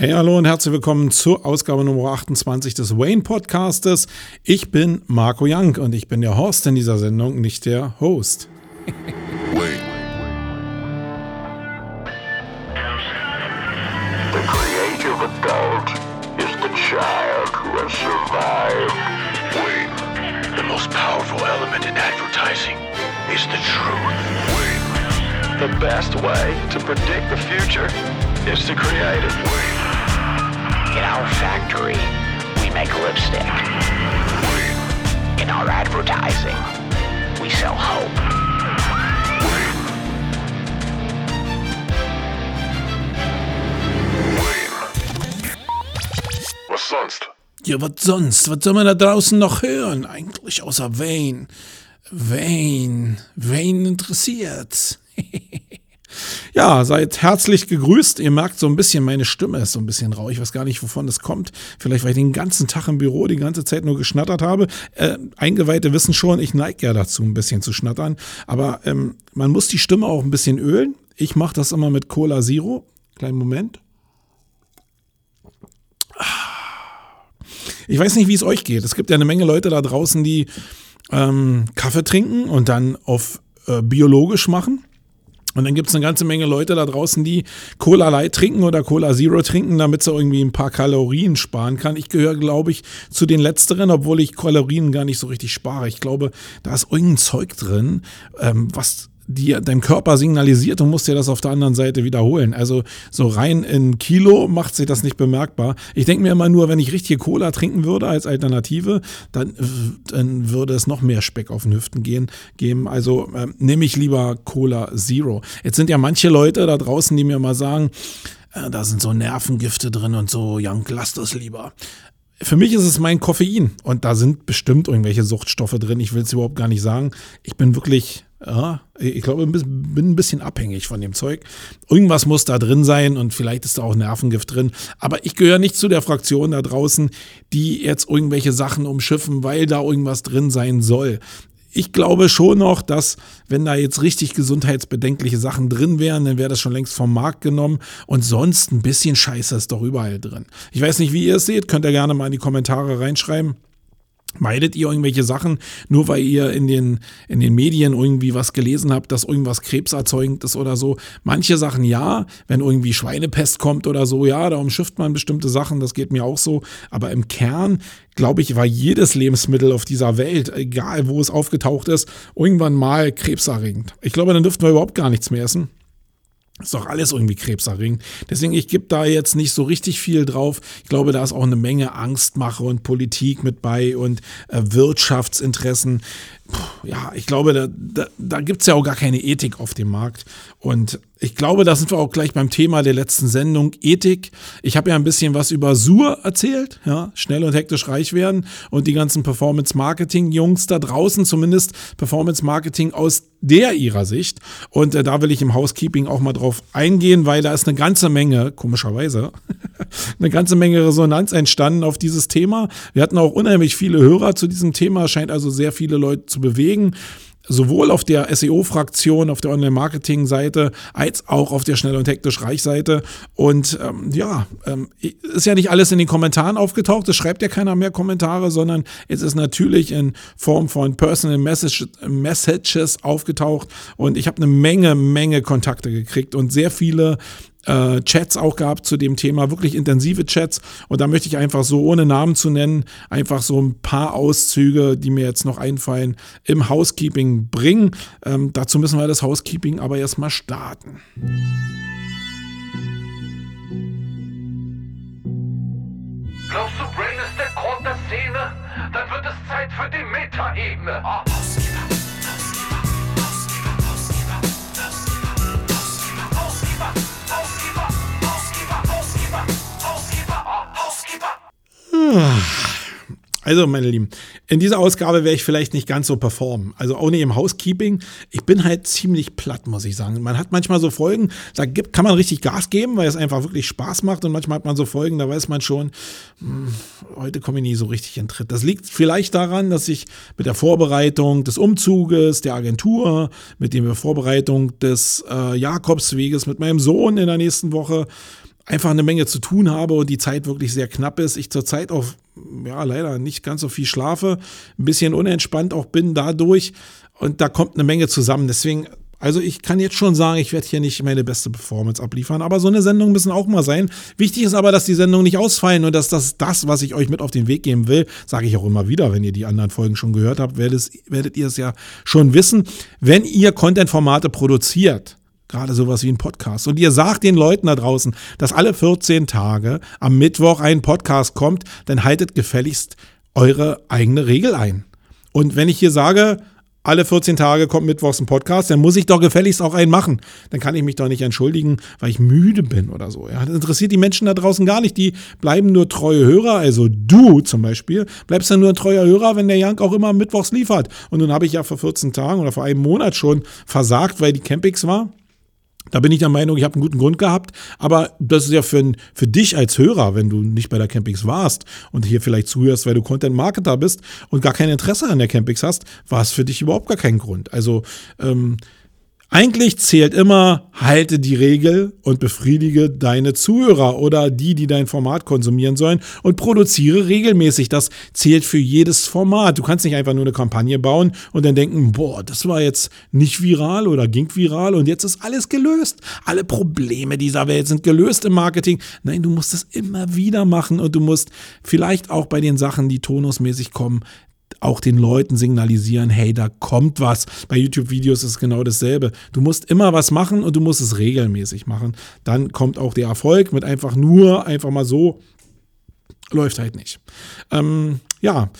Hey, hallo und herzlich willkommen zur Ausgabe Nummer 28 des Wayne Podcastes. Ich bin Marco Young und ich bin der Host in dieser Sendung, nicht der Host. Wayne. The creative adult is the child who has survived. Wayne. The most powerful element in advertising is the truth. Wayne. The best way to predict the future is to create it. In our factory, we make lipstick. In our advertising, we sell hope. Was sonst? Ja, was sonst? Was soll man da draußen noch hören? Eigentlich außer Wayne. Wayne. Wayne interessiert. Ja, seid herzlich gegrüßt. Ihr merkt so ein bisschen, meine Stimme ist so ein bisschen rau. Ich weiß gar nicht, wovon das kommt. Vielleicht, weil ich den ganzen Tag im Büro die ganze Zeit nur geschnattert habe. Äh, Eingeweihte wissen schon, ich neige ja dazu, ein bisschen zu schnattern. Aber ähm, man muss die Stimme auch ein bisschen ölen. Ich mache das immer mit Cola Zero. Kleinen Moment. Ich weiß nicht, wie es euch geht. Es gibt ja eine Menge Leute da draußen, die ähm, Kaffee trinken und dann auf äh, biologisch machen. Und dann gibt es eine ganze Menge Leute da draußen, die Cola Light trinken oder Cola Zero trinken, damit sie irgendwie ein paar Kalorien sparen kann. Ich gehöre, glaube ich, zu den Letzteren, obwohl ich Kalorien gar nicht so richtig spare. Ich glaube, da ist irgendein Zeug drin, ähm, was die deinem Körper signalisiert und musst dir das auf der anderen Seite wiederholen. Also so rein in Kilo macht sich das nicht bemerkbar. Ich denke mir immer nur, wenn ich richtige Cola trinken würde als Alternative, dann, dann würde es noch mehr Speck auf den Hüften gehen, geben. Also äh, nehme ich lieber Cola Zero. Jetzt sind ja manche Leute da draußen, die mir mal sagen, äh, da sind so Nervengifte drin und so, Young, lass das lieber. Für mich ist es mein Koffein und da sind bestimmt irgendwelche Suchtstoffe drin. Ich will es überhaupt gar nicht sagen. Ich bin wirklich ja, ich glaube, ich bin ein bisschen abhängig von dem Zeug. Irgendwas muss da drin sein und vielleicht ist da auch Nervengift drin. Aber ich gehöre nicht zu der Fraktion da draußen, die jetzt irgendwelche Sachen umschiffen, weil da irgendwas drin sein soll. Ich glaube schon noch, dass wenn da jetzt richtig gesundheitsbedenkliche Sachen drin wären, dann wäre das schon längst vom Markt genommen. Und sonst ein bisschen Scheiße ist doch überall drin. Ich weiß nicht, wie ihr es seht, könnt ihr gerne mal in die Kommentare reinschreiben. Meidet ihr irgendwelche Sachen, nur weil ihr in den, in den Medien irgendwie was gelesen habt, dass irgendwas krebserzeugend ist oder so? Manche Sachen ja, wenn irgendwie Schweinepest kommt oder so, ja, da umschifft man bestimmte Sachen, das geht mir auch so. Aber im Kern, glaube ich, war jedes Lebensmittel auf dieser Welt, egal wo es aufgetaucht ist, irgendwann mal krebserregend. Ich glaube, dann dürften wir überhaupt gar nichts mehr essen. Ist doch alles irgendwie krebserregend. Deswegen, ich gebe da jetzt nicht so richtig viel drauf. Ich glaube, da ist auch eine Menge Angstmache und Politik mit bei und äh, Wirtschaftsinteressen. Ja, ich glaube, da, da, da gibt es ja auch gar keine Ethik auf dem Markt. Und ich glaube, da sind wir auch gleich beim Thema der letzten Sendung, Ethik. Ich habe ja ein bisschen was über Sur erzählt, ja, schnell und hektisch reich werden und die ganzen Performance-Marketing-Jungs da draußen, zumindest Performance-Marketing aus der ihrer Sicht. Und äh, da will ich im Housekeeping auch mal drauf eingehen, weil da ist eine ganze Menge, komischerweise, eine ganze Menge Resonanz entstanden auf dieses Thema. Wir hatten auch unheimlich viele Hörer zu diesem Thema, scheint also sehr viele Leute zu bewegen sowohl auf der SEO-Fraktion, auf der Online-Marketing-Seite, als auch auf der Schnell und Hektisch Reich-Seite. Und ähm, ja, ähm, ist ja nicht alles in den Kommentaren aufgetaucht, es schreibt ja keiner mehr Kommentare, sondern es ist natürlich in Form von Personal Message, Messages aufgetaucht. Und ich habe eine Menge, Menge Kontakte gekriegt und sehr viele äh, Chats auch gehabt zu dem Thema, wirklich intensive Chats. Und da möchte ich einfach so, ohne Namen zu nennen, einfach so ein paar Auszüge, die mir jetzt noch einfallen, im Housekeeping bringen. Ähm, dazu müssen wir das Housekeeping aber erstmal starten. Glaubst du, Brain ist der Grund der Szene? Dann wird es Zeit für die Metaebene. Oh. Also, meine Lieben, in dieser Ausgabe werde ich vielleicht nicht ganz so performen. Also auch nicht im Housekeeping. Ich bin halt ziemlich platt, muss ich sagen. Man hat manchmal so Folgen, da gibt, kann man richtig Gas geben, weil es einfach wirklich Spaß macht. Und manchmal hat man so Folgen, da weiß man schon, hm, heute komme ich nie so richtig in Tritt. Das liegt vielleicht daran, dass ich mit der Vorbereitung des Umzuges, der Agentur, mit der Vorbereitung des äh, Jakobsweges mit meinem Sohn in der nächsten Woche einfach eine Menge zu tun habe und die Zeit wirklich sehr knapp ist. Ich zurzeit auch, ja, leider nicht ganz so viel schlafe, ein bisschen unentspannt auch bin dadurch und da kommt eine Menge zusammen. Deswegen also ich kann jetzt schon sagen, ich werde hier nicht meine beste Performance abliefern, aber so eine Sendung müssen auch mal sein. Wichtig ist aber, dass die Sendungen nicht ausfallen und dass das, das was ich euch mit auf den Weg geben will, sage ich auch immer wieder, wenn ihr die anderen Folgen schon gehört habt, werdet, werdet ihr es ja schon wissen. Wenn ihr Content-Formate produziert, gerade sowas wie ein Podcast. Und ihr sagt den Leuten da draußen, dass alle 14 Tage am Mittwoch ein Podcast kommt, dann haltet gefälligst eure eigene Regel ein. Und wenn ich hier sage, alle 14 Tage kommt mittwochs ein Podcast, dann muss ich doch gefälligst auch einen machen. Dann kann ich mich doch nicht entschuldigen, weil ich müde bin oder so. Ja, das interessiert die Menschen da draußen gar nicht. Die bleiben nur treue Hörer. Also du zum Beispiel bleibst dann nur ein treuer Hörer, wenn der Jank auch immer mittwochs liefert. Und nun habe ich ja vor 14 Tagen oder vor einem Monat schon versagt, weil die Campings war. Da bin ich der Meinung, ich habe einen guten Grund gehabt, aber das ist ja für, für dich als Hörer, wenn du nicht bei der Campings warst und hier vielleicht zuhörst, weil du Content-Marketer bist und gar kein Interesse an der Campings hast, war es für dich überhaupt gar kein Grund. Also ähm, eigentlich zählt immer, halte die Regel und befriedige deine Zuhörer oder die, die dein Format konsumieren sollen und produziere regelmäßig. Das zählt für jedes Format. Du kannst nicht einfach nur eine Kampagne bauen und dann denken, boah, das war jetzt nicht viral oder ging viral und jetzt ist alles gelöst. Alle Probleme dieser Welt sind gelöst im Marketing. Nein, du musst es immer wieder machen und du musst vielleicht auch bei den Sachen, die tonusmäßig kommen, auch den Leuten signalisieren, hey, da kommt was. Bei YouTube-Videos ist es genau dasselbe. Du musst immer was machen und du musst es regelmäßig machen. Dann kommt auch der Erfolg mit einfach nur, einfach mal so, läuft halt nicht. Ähm, ja.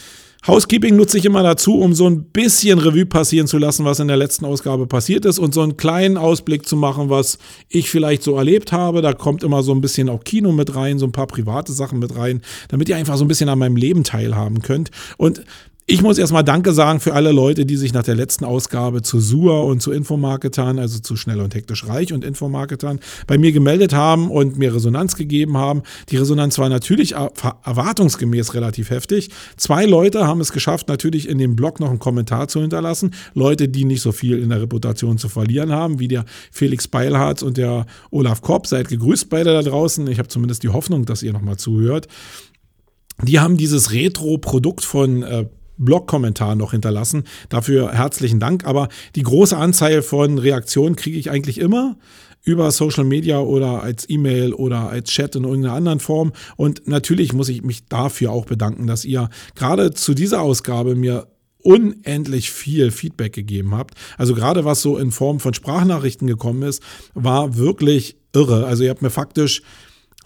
Housekeeping nutze ich immer dazu, um so ein bisschen Revue passieren zu lassen, was in der letzten Ausgabe passiert ist und so einen kleinen Ausblick zu machen, was ich vielleicht so erlebt habe. Da kommt immer so ein bisschen auch Kino mit rein, so ein paar private Sachen mit rein, damit ihr einfach so ein bisschen an meinem Leben teilhaben könnt. Und ich muss erstmal Danke sagen für alle Leute, die sich nach der letzten Ausgabe zu SUA und zu Infomarketern, also zu Schnell und Hektisch Reich und Infomarketern, bei mir gemeldet haben und mir Resonanz gegeben haben. Die Resonanz war natürlich erwartungsgemäß relativ heftig. Zwei Leute haben es geschafft, natürlich in dem Blog noch einen Kommentar zu hinterlassen. Leute, die nicht so viel in der Reputation zu verlieren haben, wie der Felix Beilhardt und der Olaf Kopp. Seid gegrüßt beide da draußen. Ich habe zumindest die Hoffnung, dass ihr nochmal zuhört. Die haben dieses Retro-Produkt von äh, Blog-Kommentar noch hinterlassen. Dafür herzlichen Dank. Aber die große Anzahl von Reaktionen kriege ich eigentlich immer über Social Media oder als E-Mail oder als Chat in irgendeiner anderen Form. Und natürlich muss ich mich dafür auch bedanken, dass ihr gerade zu dieser Ausgabe mir unendlich viel Feedback gegeben habt. Also gerade was so in Form von Sprachnachrichten gekommen ist, war wirklich irre. Also ihr habt mir faktisch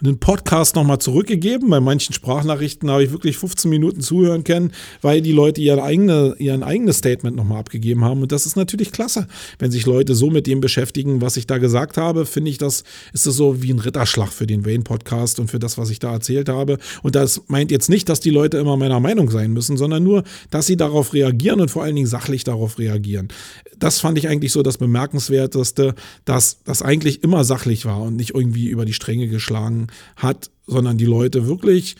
einen Podcast nochmal zurückgegeben. Bei manchen Sprachnachrichten habe ich wirklich 15 Minuten zuhören können, weil die Leute ihr, eigene, ihr eigenes Statement nochmal abgegeben haben. Und das ist natürlich klasse. Wenn sich Leute so mit dem beschäftigen, was ich da gesagt habe, finde ich, das ist das so wie ein Ritterschlag für den Wayne-Podcast und für das, was ich da erzählt habe. Und das meint jetzt nicht, dass die Leute immer meiner Meinung sein müssen, sondern nur, dass sie darauf reagieren und vor allen Dingen sachlich darauf reagieren. Das fand ich eigentlich so das Bemerkenswerteste, dass das eigentlich immer sachlich war und nicht irgendwie über die Stränge geschlagen hat, sondern die Leute wirklich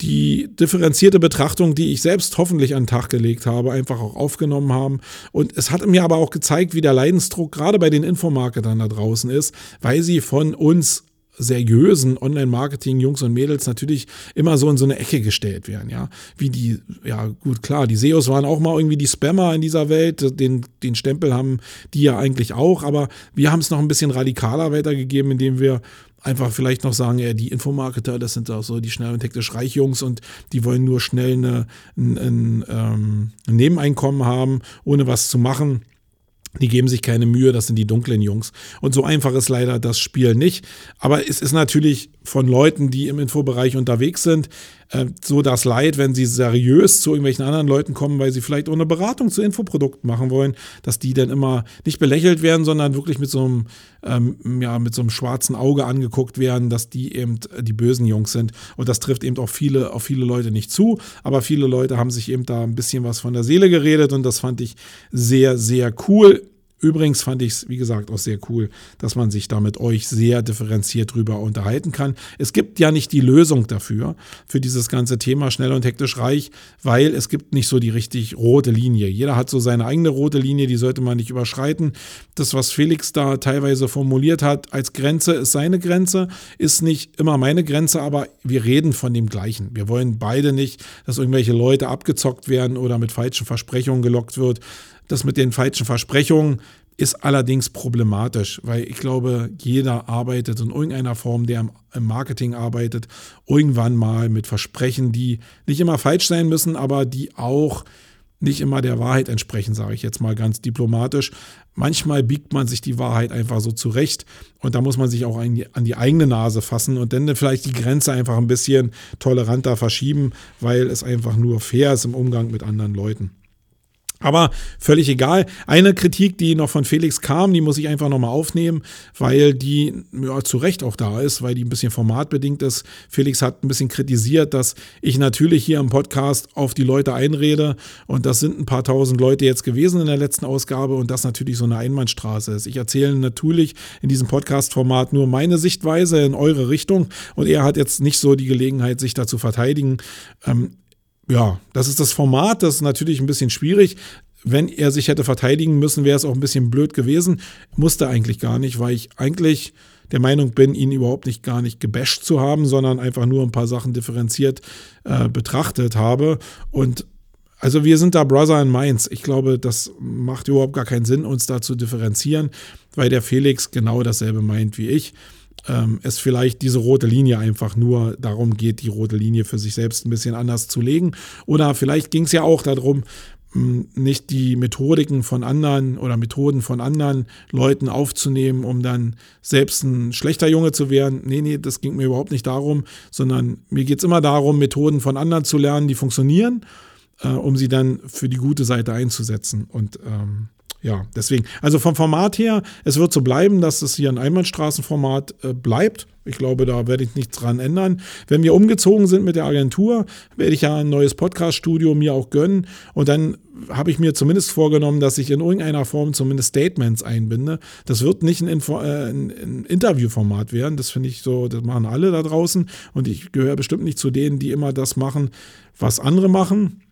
die differenzierte Betrachtung, die ich selbst hoffentlich an den Tag gelegt habe, einfach auch aufgenommen haben. Und es hat mir aber auch gezeigt, wie der Leidensdruck gerade bei den Infomarketern da draußen ist, weil sie von uns seriösen Online-Marketing-Jungs und Mädels natürlich immer so in so eine Ecke gestellt werden, ja. Wie die, ja gut, klar, die SEOs waren auch mal irgendwie die Spammer in dieser Welt, den, den Stempel haben die ja eigentlich auch, aber wir haben es noch ein bisschen radikaler weitergegeben, indem wir einfach vielleicht noch sagen, ja, die Infomarketer, das sind auch so die schnell und hektisch reich Jungs und die wollen nur schnell eine, ein, ein, ähm, ein Nebeneinkommen haben, ohne was zu machen. Die geben sich keine Mühe, das sind die dunklen Jungs. Und so einfach ist leider das Spiel nicht. Aber es ist natürlich von Leuten, die im Infobereich unterwegs sind, äh, so das Leid, wenn sie seriös zu irgendwelchen anderen Leuten kommen, weil sie vielleicht auch eine Beratung zu Infoprodukten machen wollen, dass die dann immer nicht belächelt werden, sondern wirklich mit so einem, ähm, ja, mit so einem schwarzen Auge angeguckt werden, dass die eben die bösen Jungs sind. Und das trifft eben auch viele, auf viele Leute nicht zu. Aber viele Leute haben sich eben da ein bisschen was von der Seele geredet und das fand ich sehr, sehr cool. Übrigens fand ich es, wie gesagt, auch sehr cool, dass man sich da mit euch sehr differenziert drüber unterhalten kann. Es gibt ja nicht die Lösung dafür, für dieses ganze Thema schnell und hektisch reich, weil es gibt nicht so die richtig rote Linie. Jeder hat so seine eigene rote Linie, die sollte man nicht überschreiten. Das, was Felix da teilweise formuliert hat als Grenze, ist seine Grenze, ist nicht immer meine Grenze, aber wir reden von dem Gleichen. Wir wollen beide nicht, dass irgendwelche Leute abgezockt werden oder mit falschen Versprechungen gelockt wird. Das mit den falschen Versprechungen ist allerdings problematisch, weil ich glaube, jeder arbeitet in irgendeiner Form, der im Marketing arbeitet, irgendwann mal mit Versprechen, die nicht immer falsch sein müssen, aber die auch nicht immer der Wahrheit entsprechen, sage ich jetzt mal ganz diplomatisch. Manchmal biegt man sich die Wahrheit einfach so zurecht und da muss man sich auch an die, an die eigene Nase fassen und dann vielleicht die Grenze einfach ein bisschen toleranter verschieben, weil es einfach nur fair ist im Umgang mit anderen Leuten. Aber völlig egal. Eine Kritik, die noch von Felix kam, die muss ich einfach nochmal aufnehmen, weil die ja, zu Recht auch da ist, weil die ein bisschen formatbedingt ist. Felix hat ein bisschen kritisiert, dass ich natürlich hier im Podcast auf die Leute einrede und das sind ein paar tausend Leute jetzt gewesen in der letzten Ausgabe und das natürlich so eine Einbahnstraße ist. Ich erzähle natürlich in diesem Podcast-Format nur meine Sichtweise in eure Richtung und er hat jetzt nicht so die Gelegenheit, sich da zu verteidigen. Ähm, ja, das ist das Format, das ist natürlich ein bisschen schwierig. Wenn er sich hätte verteidigen müssen, wäre es auch ein bisschen blöd gewesen. Musste eigentlich gar nicht, weil ich eigentlich der Meinung bin, ihn überhaupt nicht gar nicht gebasht zu haben, sondern einfach nur ein paar Sachen differenziert äh, betrachtet habe. Und also wir sind da Brother in Mainz. Ich glaube, das macht überhaupt gar keinen Sinn, uns da zu differenzieren, weil der Felix genau dasselbe meint wie ich ähm, es vielleicht diese rote Linie einfach nur darum geht, die rote Linie für sich selbst ein bisschen anders zu legen. Oder vielleicht ging es ja auch darum, nicht die Methodiken von anderen oder Methoden von anderen Leuten aufzunehmen, um dann selbst ein schlechter Junge zu werden. Nee, nee, das ging mir überhaupt nicht darum, sondern mir geht es immer darum, Methoden von anderen zu lernen, die funktionieren, äh, um sie dann für die gute Seite einzusetzen. Und ähm, ja, deswegen, also vom Format her, es wird so bleiben, dass es hier ein Einbahnstraßenformat äh, bleibt. Ich glaube, da werde ich nichts dran ändern. Wenn wir umgezogen sind mit der Agentur, werde ich ja ein neues Podcast-Studio mir auch gönnen. Und dann habe ich mir zumindest vorgenommen, dass ich in irgendeiner Form zumindest Statements einbinde. Das wird nicht ein, Info äh, ein, Interviewformat werden. Das finde ich so, das machen alle da draußen. Und ich gehöre bestimmt nicht zu denen, die immer das machen, was andere machen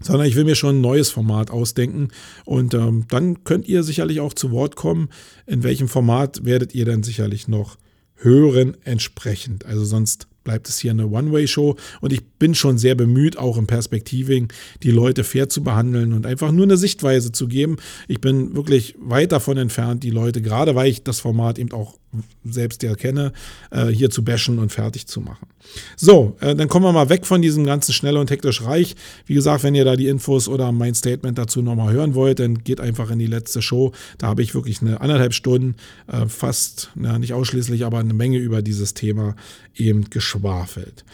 sondern ich will mir schon ein neues Format ausdenken und ähm, dann könnt ihr sicherlich auch zu Wort kommen. In welchem Format werdet ihr dann sicherlich noch hören entsprechend. Also sonst bleibt es hier eine One-Way-Show und ich bin schon sehr bemüht, auch im Perspektiving die Leute fair zu behandeln und einfach nur eine Sichtweise zu geben. Ich bin wirklich weit davon entfernt, die Leute, gerade weil ich das Format eben auch selbst ja kenne, äh, hier zu bashen und fertig zu machen. So, äh, dann kommen wir mal weg von diesem ganzen schnell und hektisch reich. Wie gesagt, wenn ihr da die Infos oder mein Statement dazu nochmal hören wollt, dann geht einfach in die letzte Show. Da habe ich wirklich eine anderthalb Stunden, äh, fast, na, nicht ausschließlich, aber eine Menge über dieses Thema eben geschwafelt.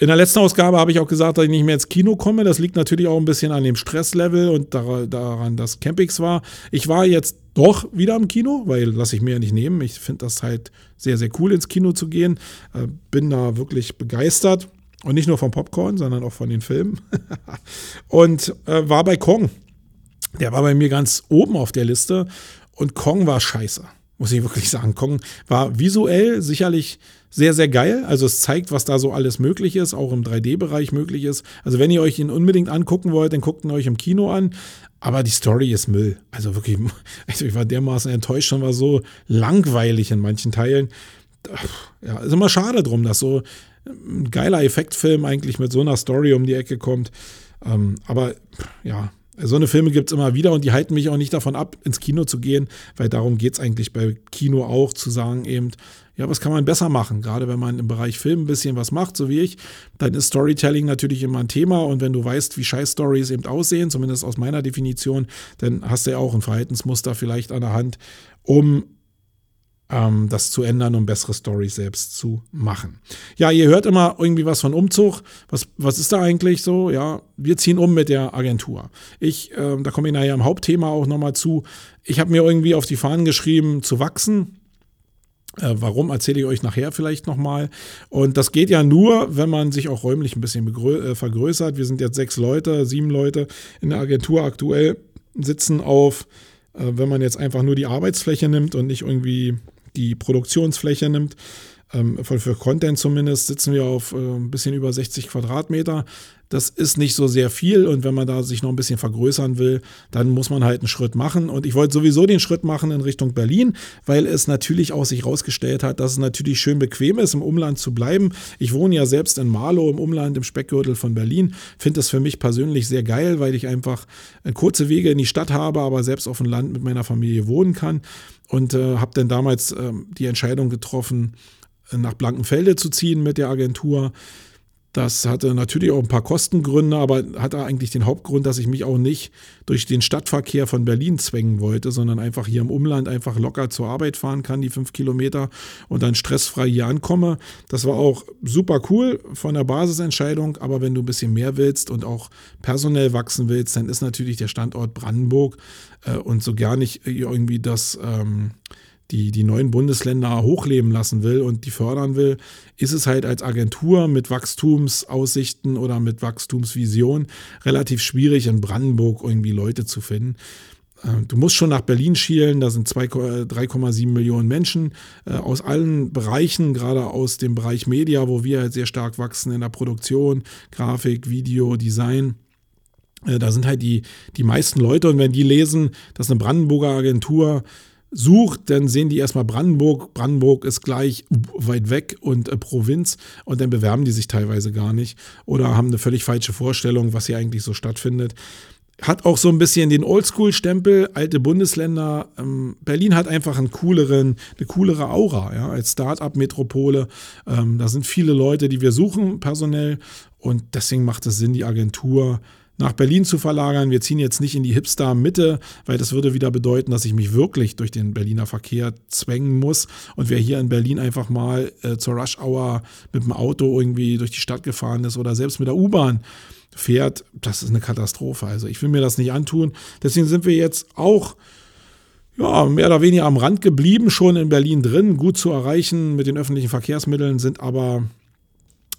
In der letzten Ausgabe habe ich auch gesagt, dass ich nicht mehr ins Kino komme. Das liegt natürlich auch ein bisschen an dem Stresslevel und daran, dass Campings war. Ich war jetzt doch wieder im Kino, weil lasse ich mir ja nicht nehmen. Ich finde das halt sehr, sehr cool, ins Kino zu gehen. Äh, bin da wirklich begeistert. Und nicht nur vom Popcorn, sondern auch von den Filmen. und äh, war bei Kong. Der war bei mir ganz oben auf der Liste. Und Kong war scheiße muss ich wirklich sagen. Kong war visuell sicherlich sehr, sehr geil. Also es zeigt, was da so alles möglich ist, auch im 3D-Bereich möglich ist. Also wenn ihr euch ihn unbedingt angucken wollt, dann guckt ihn euch im Kino an. Aber die Story ist Müll. Also wirklich, also ich war dermaßen enttäuscht schon, war so langweilig in manchen Teilen. Ja, ist immer schade drum, dass so ein geiler Effektfilm eigentlich mit so einer Story um die Ecke kommt. Ähm, aber ja, so eine Filme gibt es immer wieder und die halten mich auch nicht davon ab, ins Kino zu gehen, weil darum geht es eigentlich bei Kino auch, zu sagen eben, ja, was kann man besser machen? Gerade wenn man im Bereich Film ein bisschen was macht, so wie ich, dann ist Storytelling natürlich immer ein Thema und wenn du weißt, wie scheiß Stories eben aussehen, zumindest aus meiner Definition, dann hast du ja auch ein Verhaltensmuster vielleicht an der Hand, um ähm, das zu ändern, um bessere Stories selbst zu machen. Ja, ihr hört immer irgendwie was von Umzug. Was, was ist da eigentlich so? Ja, wir ziehen um mit der Agentur. Ich, äh, da komme ich nachher im Hauptthema auch nochmal zu. Ich habe mir irgendwie auf die Fahnen geschrieben, zu wachsen. Äh, warum erzähle ich euch nachher vielleicht nochmal. Und das geht ja nur, wenn man sich auch räumlich ein bisschen äh, vergrößert. Wir sind jetzt sechs Leute, sieben Leute in der Agentur aktuell, sitzen auf Äh, wenn man jetzt einfach nur die Arbeitsfläche nimmt und nicht irgendwie die Produktionsfläche nimmt, ähm, für, Content zumindest, sitzen wir auf äh, ein bisschen über 60 Quadratmeter. Das ist nicht so sehr viel und wenn man da sich noch ein bisschen vergrößern will, dann muss man halt einen Schritt machen. Und ich wollte sowieso den Schritt machen in Richtung Berlin, weil es natürlich auch sich herausgestellt hat, dass es natürlich schön bequem ist, im Umland zu bleiben. Ich wohne ja selbst in Marlow im Umland, im Speckgürtel von Berlin. Finde das für mich persönlich sehr geil, weil ich einfach äh, kurze Wege in die Stadt habe, aber selbst auf dem Land mit meiner Familie wohnen kann. Und äh, habe dann damals äh, die Entscheidung getroffen, nach Blankenfelde zu ziehen mit der Agentur. Das hatte natürlich auch ein paar Kostengründe, aber hatte eigentlich den Hauptgrund, dass ich mich auch nicht durch den Stadtverkehr von Berlin zwängen wollte, sondern einfach hier im Umland einfach locker zur Arbeit fahren kann, die fünf Kilometer und dann stressfrei hier ankomme. Das war auch super cool von der Basisentscheidung, aber wenn du ein bisschen mehr willst und auch personell wachsen willst, dann ist natürlich der Standort Brandenburg äh, und so gar nicht irgendwie das. Ähm, die, die neuen Bundesländer hochleben lassen will und die fördern will, ist es halt als Agentur mit Wachstumsaussichten oder mit Wachstumsvision relativ schwierig, in Brandenburg irgendwie Leute zu finden. Äh, du musst schon nach Berlin schielen, da sind 3,7 Millionen Menschen äh, aus allen Bereichen, gerade aus dem Bereich Media, wo wir halt sehr stark wachsen in der Produktion, Grafik, Video, Design. Äh, da sind halt die, die meisten Leute und wenn die lesen, dass eine Brandenburger Agentur sucht, dann sehen die erstmal Brandenburg. Brandenburg ist gleich weit weg und äh, Provinz und dann bewerben die sich teilweise gar nicht oder haben eine völlig falsche Vorstellung, was hier eigentlich so stattfindet. Hat auch so ein bisschen den Oldschool-Stempel, alte Bundesländer. Ähm, Berlin hat einfach einen cooleren, eine coolere Aura, ja, als Start-up-Metropole. Ähm, da sind viele Leute, die wir suchen, personell. Und deswegen macht es Sinn, die Agentur nach Berlin zu verlagern. Wir ziehen jetzt nicht in die Hipster-Mitte, weil das würde wieder bedeuten, dass ich mich wirklich durch den Berliner Verkehr zwängen muss. Und wer hier in Berlin einfach mal äh, zur Rush-Hour mit dem Auto irgendwie durch die Stadt gefahren ist oder selbst mit der U-Bahn fährt, das ist eine Katastrophe. Also ich will mir das nicht antun. Deswegen sind wir jetzt auch ja, mehr oder weniger am Rand geblieben, schon in Berlin drin, gut zu erreichen mit den öffentlichen Verkehrsmitteln, sind aber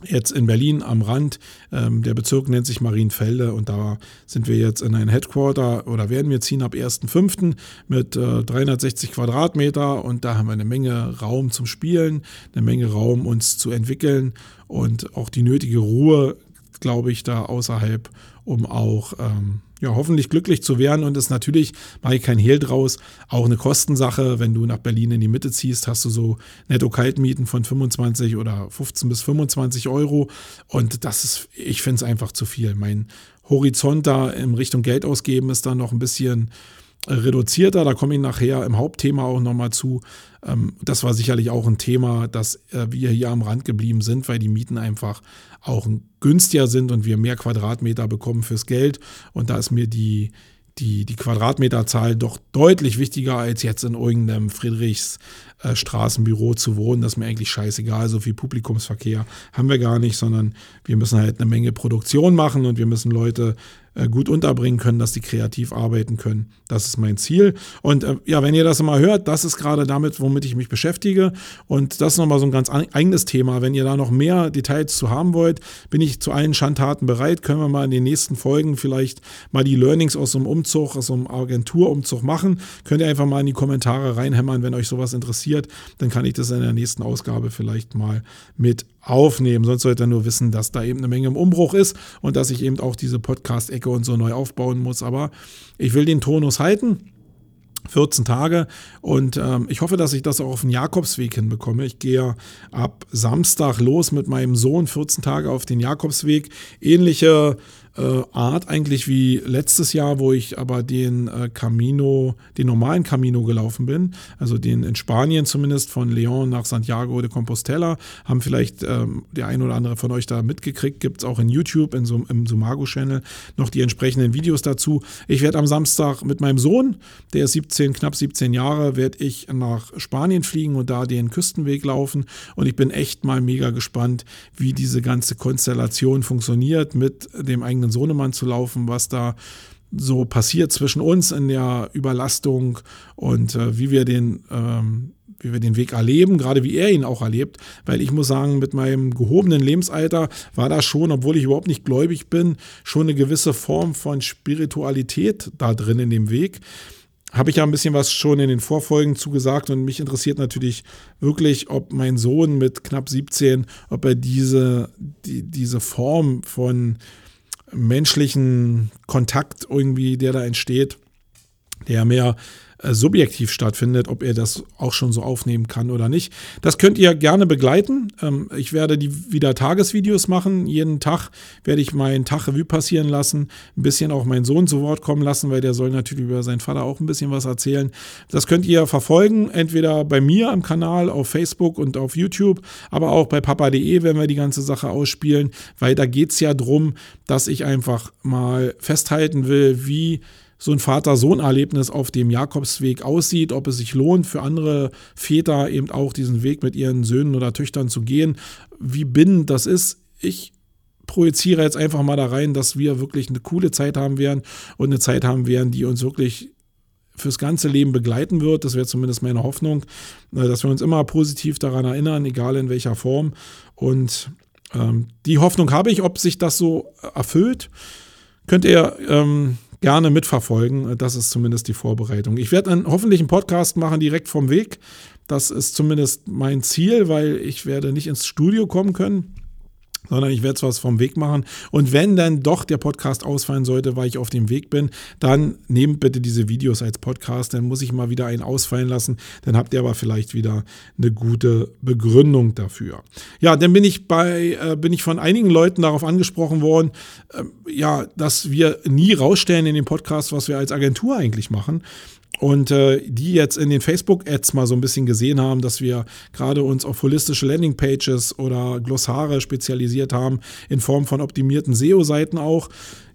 jetzt in Berlin am Rand. Ähm, der Bezirk nennt sich Marienfelde und da sind wir jetzt in ein Headquarter oder werden wir ziehen ab 1.5. mit äh, 360 Quadratmeter und da haben wir eine Menge Raum zum Spielen, eine Menge Raum uns zu entwickeln und auch die nötige Ruhe, glaube ich, da außerhalb, um auch ähm, ja, hoffentlich glücklich zu werden. Und ist natürlich, mache ich kein Hehl draus, auch eine Kostensache. Wenn du nach Berlin in die Mitte ziehst, hast du so Netto-Kaltmieten von 25 oder 15 bis 25 Euro. Und das ist, ich finde es einfach zu viel. Mein Horizont da in Richtung Geld ausgeben ist dann noch ein bisschen reduzierter. Da komme ich nachher im Hauptthema auch nochmal zu. Ähm, das war sicherlich auch ein Thema, dass äh, wir hier am Rand geblieben sind, weil die Mieten einfach auch günstiger sind und wir mehr Quadratmeter bekommen fürs Geld. Und da ist mir die, die, die Quadratmeterzahl doch deutlich wichtiger als jetzt in irgendeinem Friedrichsstraßenbüro zu wohnen. Das ist mir eigentlich scheißegal. So viel Publikumsverkehr haben wir gar nicht, sondern wir müssen halt eine Menge Produktion machen und wir müssen Leute äh, gut unterbringen können, dass die kreativ arbeiten können. Das ist mein Ziel. Und äh, ja, wenn ihr das mal hört, das ist gerade damit, womit ich mich beschäftige. Und das ist nochmal so ein ganz eigenes Thema. Wenn ihr da noch mehr Details zu haben wollt, bin ich zu allen Schandtaten bereit. Können wir mal in den nächsten Folgen vielleicht mal die Learnings aus so einem Umzug, aus so einem Agenturumzug machen. Könnt ihr einfach mal in die Kommentare reinhämmern, wenn euch sowas interessiert. Dann kann ich das in der nächsten Ausgabe vielleicht mal mit aufnehmen. Sonst sollt ihr nur wissen, dass da eben eine Menge im Umbruch ist und dass ich eben auch diese Podcast-Ecke und so neu aufbauen muss. Aber ich will den Tonus halten. 14 Tage und ähm, ich hoffe, dass ich das auch auf den Jakobsweg hinbekomme. Ich gehe ab Samstag los mit meinem Sohn 14 Tage auf den Jakobsweg. Ähnliche äh, Art eigentlich wie letztes Jahr, wo ich aber den äh, Camino, den normalen Camino gelaufen bin, also den in Spanien zumindest von León nach Santiago de Compostela, haben vielleicht ähm, der ein oder andere von euch da mitgekriegt, gibt es auch in YouTube, in so, im Sumago-Channel noch die entsprechenden Videos dazu. Ich werde am Samstag mit meinem Sohn, der ist 17, knapp 17 Jahre, werde ich nach Spanien fliegen und da den Küstenweg laufen. Und ich bin echt mal mega gespannt, wie diese ganze Konstellation funktioniert mit dem eigenen eigenen Sohnemann zu laufen, was da so passiert zwischen uns in der Überlastung und äh, wie wir den ähm, wie wir den Weg erleben, gerade wie er ihn auch erlebt, weil ich muss sagen, mit meinem gehobenen Lebensalter war da schon, obwohl ich überhaupt nicht gläubig bin, schon eine gewisse Form von Spiritualität da drin in dem Weg. habe ich ja ein bisschen was schon in den Vorfolgen zugesagt und mich interessiert natürlich wirklich, ob mein Sohn mit knapp 17, ob er diese, die, diese Form von menschlichen Kontakt irgendwie, der da entsteht, der mehr äh, subjektiv stattfindet, ob er das auch schon so aufnehmen kann oder nicht. Das könnt ihr gerne begleiten. Ähm, ich werde die wieder Tagesvideos machen. Jeden Tag werde ich meinen Tag Revue passieren lassen, ein bisschen auch meinen Sohn zu Wort kommen lassen, weil der soll natürlich über seinen Vater auch ein bisschen was erzählen. Das könnt ihr verfolgen, entweder bei mir am Kanal, auf Facebook und auf YouTube, aber auch bei papa.de, wenn wir die ganze Sache ausspielen, weil da geht es ja darum, dass ich einfach mal festhalten will, wie so ein Vater-Sohn-Erlebnis auf dem Jakobsweg aussieht, ob es sich lohnt, für andere Väter eben auch diesen Weg mit ihren Söhnen oder Töchtern zu gehen, wie bindend das ist. Ich projiziere jetzt einfach mal da rein, dass wir wirklich eine coole Zeit haben werden und eine Zeit haben werden, die uns wirklich fürs ganze Leben begleiten wird. Das wäre zumindest meine Hoffnung, äh, dass wir uns immer positiv daran erinnern, egal in welcher Form. Und ähm, die Hoffnung habe ich, ob sich das so erfüllt. Könnt ihr ähm, gerne mitverfolgen. Das ist zumindest die Vorbereitung. Ich werde dann hoffentlich einen Podcast machen direkt vom Weg. Das ist zumindest mein Ziel, weil ich werde nicht ins Studio kommen können sondern ich werde es was vom Weg machen. Und wenn dann doch der Podcast ausfallen sollte, weil ich auf dem Weg bin, dann nehmt bitte diese Videos als Podcast. Dann muss ich mal wieder einen ausfallen lassen. Dann habt ihr aber vielleicht wieder eine gute Begründung dafür. Ja, dann bin ich bei, äh, bin ich von einigen Leuten darauf angesprochen worden, äh, ja, dass wir nie rausstellen in dem Podcast, was wir als Agentur eigentlich machen. Und äh, die jetzt in den Facebook-Ads mal so ein bisschen gesehen haben, dass wir gerade uns auf holistische Landingpages oder Glossare spezialisiert haben, in Form von optimierten SEO-Seiten auch.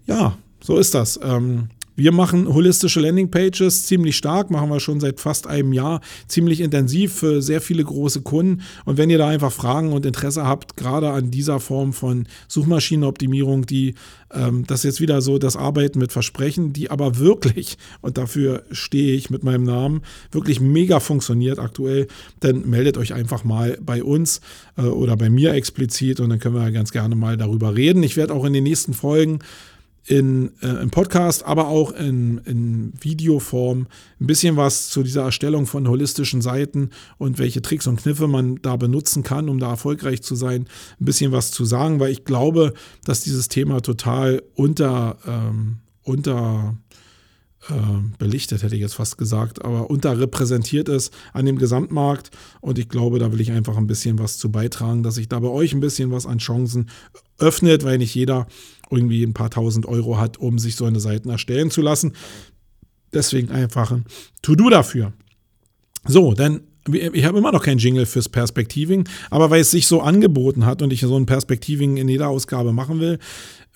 Ja, so ist das. Ähm, wir machen holistische Landingpages ziemlich stark, machen wir schon seit fast einem Jahr, ziemlich intensiv für sehr viele große Kunden. Und wenn ihr da einfach Fragen und Interesse habt, gerade an dieser Form von Suchmaschinenoptimierung, die ähm, das jetzt wieder so das Arbeiten mit Versprechen, die aber wirklich, und dafür stehe ich mit meinem Namen, wirklich mega funktioniert aktuell, dann meldet euch einfach mal bei uns äh, oder bei mir explizit und dann können wir ganz gerne mal darüber reden. Ich werde auch in den nächsten Folgen in, äh, im Podcast, aber auch in, in Videoform ein bisschen was zu dieser Erstellung von holistischen Seiten und welche Tricks und Kniffe man da benutzen kann, um da erfolgreich zu sein, ein bisschen was zu sagen, weil ich glaube, dass dieses Thema total unter, ähm, unter äh, belichtet, hätte ich jetzt fast gesagt, aber unterrepräsentiert ist an dem Gesamtmarkt. Und ich glaube, da will ich einfach ein bisschen was zu beitragen, dass sich da bei euch ein bisschen was an Chancen öffnet, weil nicht jeder irgendwie ein paar tausend Euro hat, um sich so eine Seite erstellen zu lassen. Deswegen einfach ein To-Do dafür. So, dann ich habe immer noch kein Jingle fürs Perspektiving, aber weil es sich so angeboten hat und ich so ein Perspektiving in jeder Ausgabe machen will,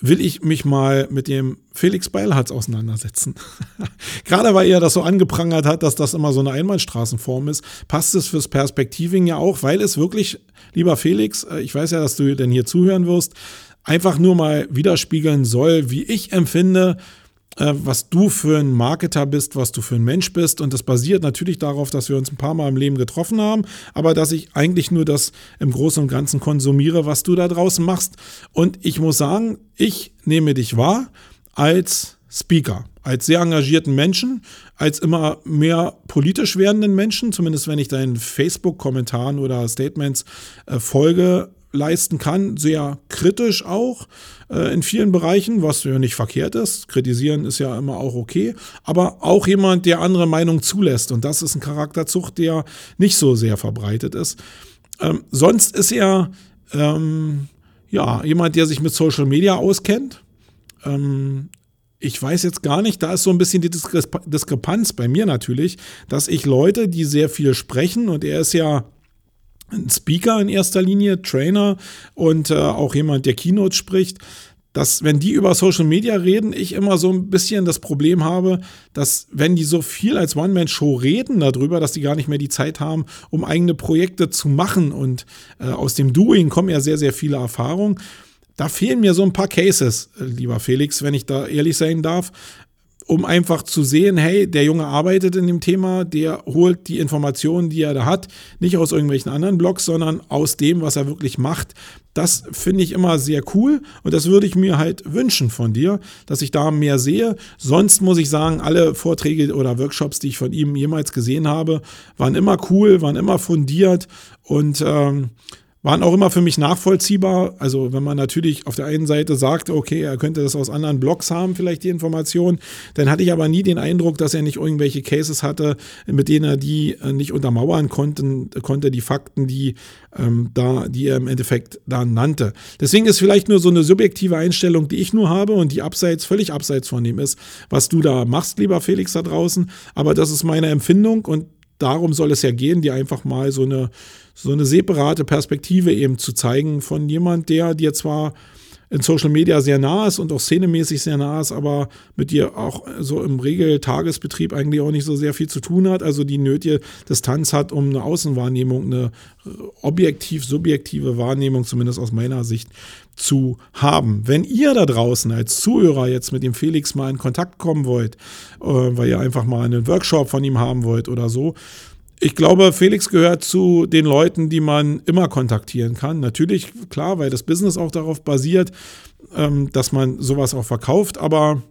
will ich mich mal mit dem Felix Beilharz auseinandersetzen. Gerade weil er das so angeprangert hat, dass das immer so eine Einbahnstraßenform ist, passt es fürs Perspektiving ja auch, weil es wirklich, lieber Felix, äh, ich weiß ja, dass du denn hier zuhören wirst, einfach nur mal widerspiegeln soll, wie ich empfinde, äh, was du für ein Marketer bist, was du für ein Mensch bist. Und das basiert natürlich darauf, dass wir uns ein paar Mal im Leben getroffen haben, aber dass ich eigentlich nur das im Großen und Ganzen konsumiere, was du da draußen machst. Und ich muss sagen, ich nehme dich wahr als Speaker, als sehr engagierten Menschen, als immer mehr politisch werdenden Menschen, zumindest wenn ich deinen Facebook-Kommentaren oder Statements äh, folge, leisten kann, sehr kritisch auch äh, in vielen Bereichen, was ja nicht verkehrt ist. Kritisieren ist ja immer auch okay, aber auch jemand, der andere Meinung zulässt und das ist ein Charakterzug, der nicht so sehr verbreitet ist. Ähm, sonst ist er ähm, ja jemand, der sich mit Social Media auskennt. Ähm, ich weiß jetzt gar nicht, da ist so ein bisschen die Diskrepanz bei mir natürlich, dass ich Leute, die sehr viel sprechen und er ist ja ein Speaker in erster Linie, Trainer und äh, auch jemand, der Keynote spricht, dass wenn die über Social Media reden, ich immer so ein bisschen das Problem habe, dass wenn die so viel als One-Man-Show reden darüber, dass die gar nicht mehr die Zeit haben, um eigene Projekte zu machen und äh, aus dem Doing kommen ja sehr, sehr viele Erfahrungen. Da fehlen mir so ein paar Cases, äh, lieber Felix, wenn ich da ehrlich sein darf um einfach zu sehen, hey, der Junge arbeitet in dem Thema, der holt die Informationen, die er da hat, nicht aus irgendwelchen anderen Blogs, sondern aus dem, was er wirklich macht. Das finde ich immer sehr cool und das würde ich mir halt wünschen von dir, dass ich da mehr sehe. Sonst muss ich sagen, alle Vorträge oder Workshops, die ich von ihm jemals gesehen habe, waren immer cool, waren immer fundiert und ähm, waren auch immer für mich nachvollziehbar. Also wenn man natürlich auf der einen Seite sagt, okay, er könnte das aus anderen Blogs haben, vielleicht die Information, dann hatte ich aber nie den Eindruck, dass er nicht irgendwelche Cases hatte, mit denen er die äh, nicht untermauern konnte, konnte die Fakten, die ähm, da, die er im Endeffekt da nannte. Deswegen ist vielleicht nur so eine subjektive Einstellung, die ich nur habe und die abseits, völlig abseits von dem ist, was du da machst, lieber Felix da draußen. Aber das ist meine Empfindung und darum soll es ja gehen, dir einfach mal so eine, so eine separate Perspektive eben zu zeigen von jemand, der dir zwar in Social Media sehr nah ist und auch szenemäßig sehr nah ist, aber mit dir auch so im Regeltagesbetrieb eigentlich auch nicht so sehr viel zu tun hat, also die nötige Distanz hat, um eine Außenwahrnehmung, eine objektiv-subjektive Wahrnehmung, zumindest aus meiner Sicht, zu haben. Wenn ihr da draußen als Zuhörer jetzt mit dem Felix mal in Kontakt kommen wollt, äh, weil ihr einfach mal einen Workshop von ihm haben wollt oder so, ich glaube, Felix gehört zu den Leuten, die man immer kontaktieren kann. Natürlich, klar, weil das Business auch darauf basiert, ähm, dass man sowas auch verkauft, aber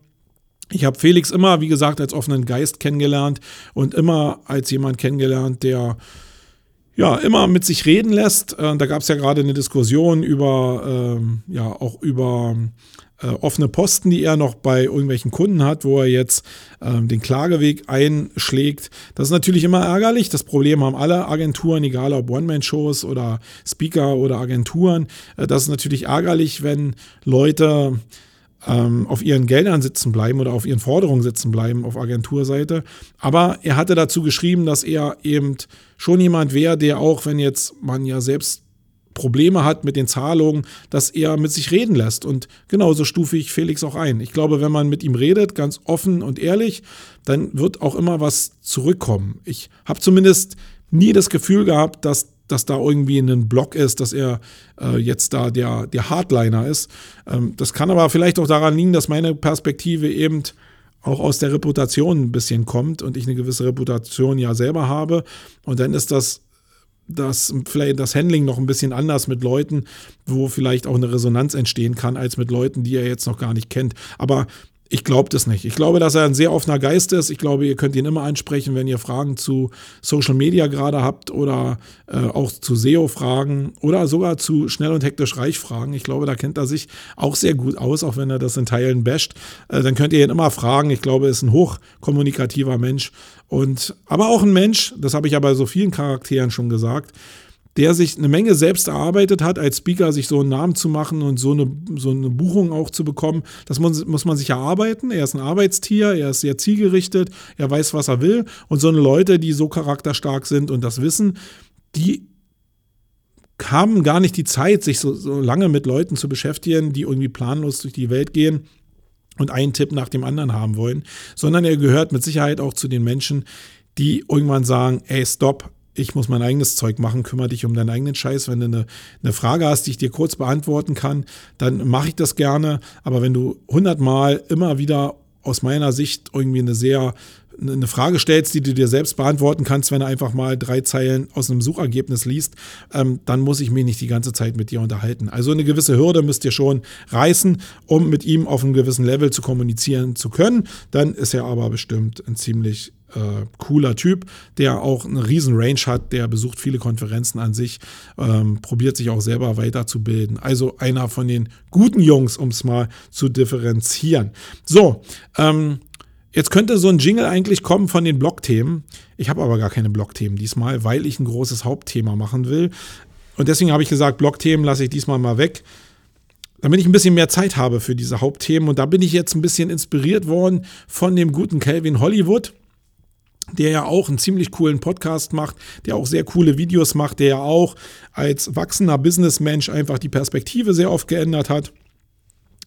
ich habe Felix immer, wie gesagt, als offenen Geist kennengelernt und immer als jemand kennengelernt, der ja, immer mit sich reden lässt. Äh, da gab es ja gerade eine Diskussion über, ähm, ja, auch über äh, offene Posten, die er noch bei irgendwelchen Kunden hat, wo er jetzt ähm, den Klageweg einschlägt. Das ist natürlich immer ärgerlich. Das Problem haben alle Agenturen, egal ob One-Man-Shows oder Speaker oder Agenturen. Äh, das ist natürlich ärgerlich, wenn Leute ähm, auf ihren Geldern sitzen bleiben oder auf ihren Forderungen sitzen bleiben auf Agenturseite. Aber er hatte dazu geschrieben, dass er eben schon jemand wäre, der auch, wenn jetzt man ja selbst Probleme hat mit den Zahlungen, dass er mit sich reden lässt. Und genauso stufe ich Felix auch ein. Ich glaube, wenn man mit ihm redet, ganz offen und ehrlich, dann wird auch immer was zurückkommen. Ich habe zumindest nie das Gefühl gehabt, dass dass da irgendwie ein Block ist, dass er äh, jetzt da der, der Hardliner ist. Ähm, das kann aber vielleicht auch daran liegen, dass meine Perspektive eben auch aus der Reputation ein bisschen kommt und ich eine gewisse Reputation ja selber habe. Und dann ist das das vielleicht das Handling noch ein bisschen anders mit Leuten, wo vielleicht auch eine Resonanz entstehen kann, als mit Leuten, die er jetzt noch gar nicht kennt. Aber ich glaube das nicht. Ich glaube, dass er ein sehr offener Geist ist. Ich glaube, ihr könnt ihn immer ansprechen, wenn ihr Fragen zu Social Media gerade habt oder äh, auch zu SEO-Fragen oder sogar zu schnell und hektisch reich Fragen. Ich glaube, da kennt er sich auch sehr gut aus, auch wenn er das in Teilen basht. Äh, dann könnt ihr ihn immer fragen. Ich glaube, er ist ein hochkommunikativer Mensch und aber auch ein Mensch, das habe ich aber so vielen Charakteren schon gesagt, der sich eine Menge selbst erarbeitet hat, als Speaker sich so einen Namen zu machen und so eine, so eine Buchung auch zu bekommen. Das muss, muss man sich erarbeiten. Er ist ein Arbeitstier, er ist sehr zielgerichtet, er weiß, was er will. Und so eine Leute, die so charakterstark sind und das wissen, die haben gar nicht die Zeit, sich so, so lange mit Leuten zu beschäftigen, die irgendwie planlos durch die Welt gehen und einen Tipp nach dem anderen haben wollen, sondern er gehört mit Sicherheit auch zu den Menschen, die irgendwann sagen, ey, stopp, ich muss mein eigenes Zeug machen, kümmere dich um deinen eigenen Scheiß. Wenn du eine, eine Frage hast, die ich dir kurz beantworten kann, dann mache ich das gerne. Aber wenn du hundertmal immer wieder aus meiner Sicht irgendwie eine sehr eine Frage stellst, die du dir selbst beantworten kannst, wenn du einfach mal drei Zeilen aus einem Suchergebnis liest, ähm, dann muss ich mich nicht die ganze Zeit mit dir unterhalten. Also eine gewisse Hürde müsst ihr schon reißen, um mit ihm auf einem gewissen Level zu kommunizieren zu können. Dann ist er aber bestimmt ein ziemlich äh, cooler Typ, der auch eine riesen Range hat, der besucht viele Konferenzen an sich, ähm, probiert sich auch selber weiterzubilden. Also einer von den guten Jungs, um es mal zu differenzieren. So, ähm, jetzt könnte so ein Jingle eigentlich kommen von den Blogthemen. Ich habe aber gar keine Blogthemen diesmal, weil ich ein großes Hauptthema machen will. Und deswegen habe ich gesagt, Blogthemen lasse ich diesmal mal weg damit ich ein bisschen mehr Zeit habe für diese Hauptthemen. Und da bin ich jetzt ein bisschen inspiriert worden von dem guten Calvin Hollywood der ja auch einen ziemlich coolen Podcast macht, der auch sehr coole Videos macht, der ja auch als wachsender Businessmensch einfach die Perspektive sehr oft geändert hat.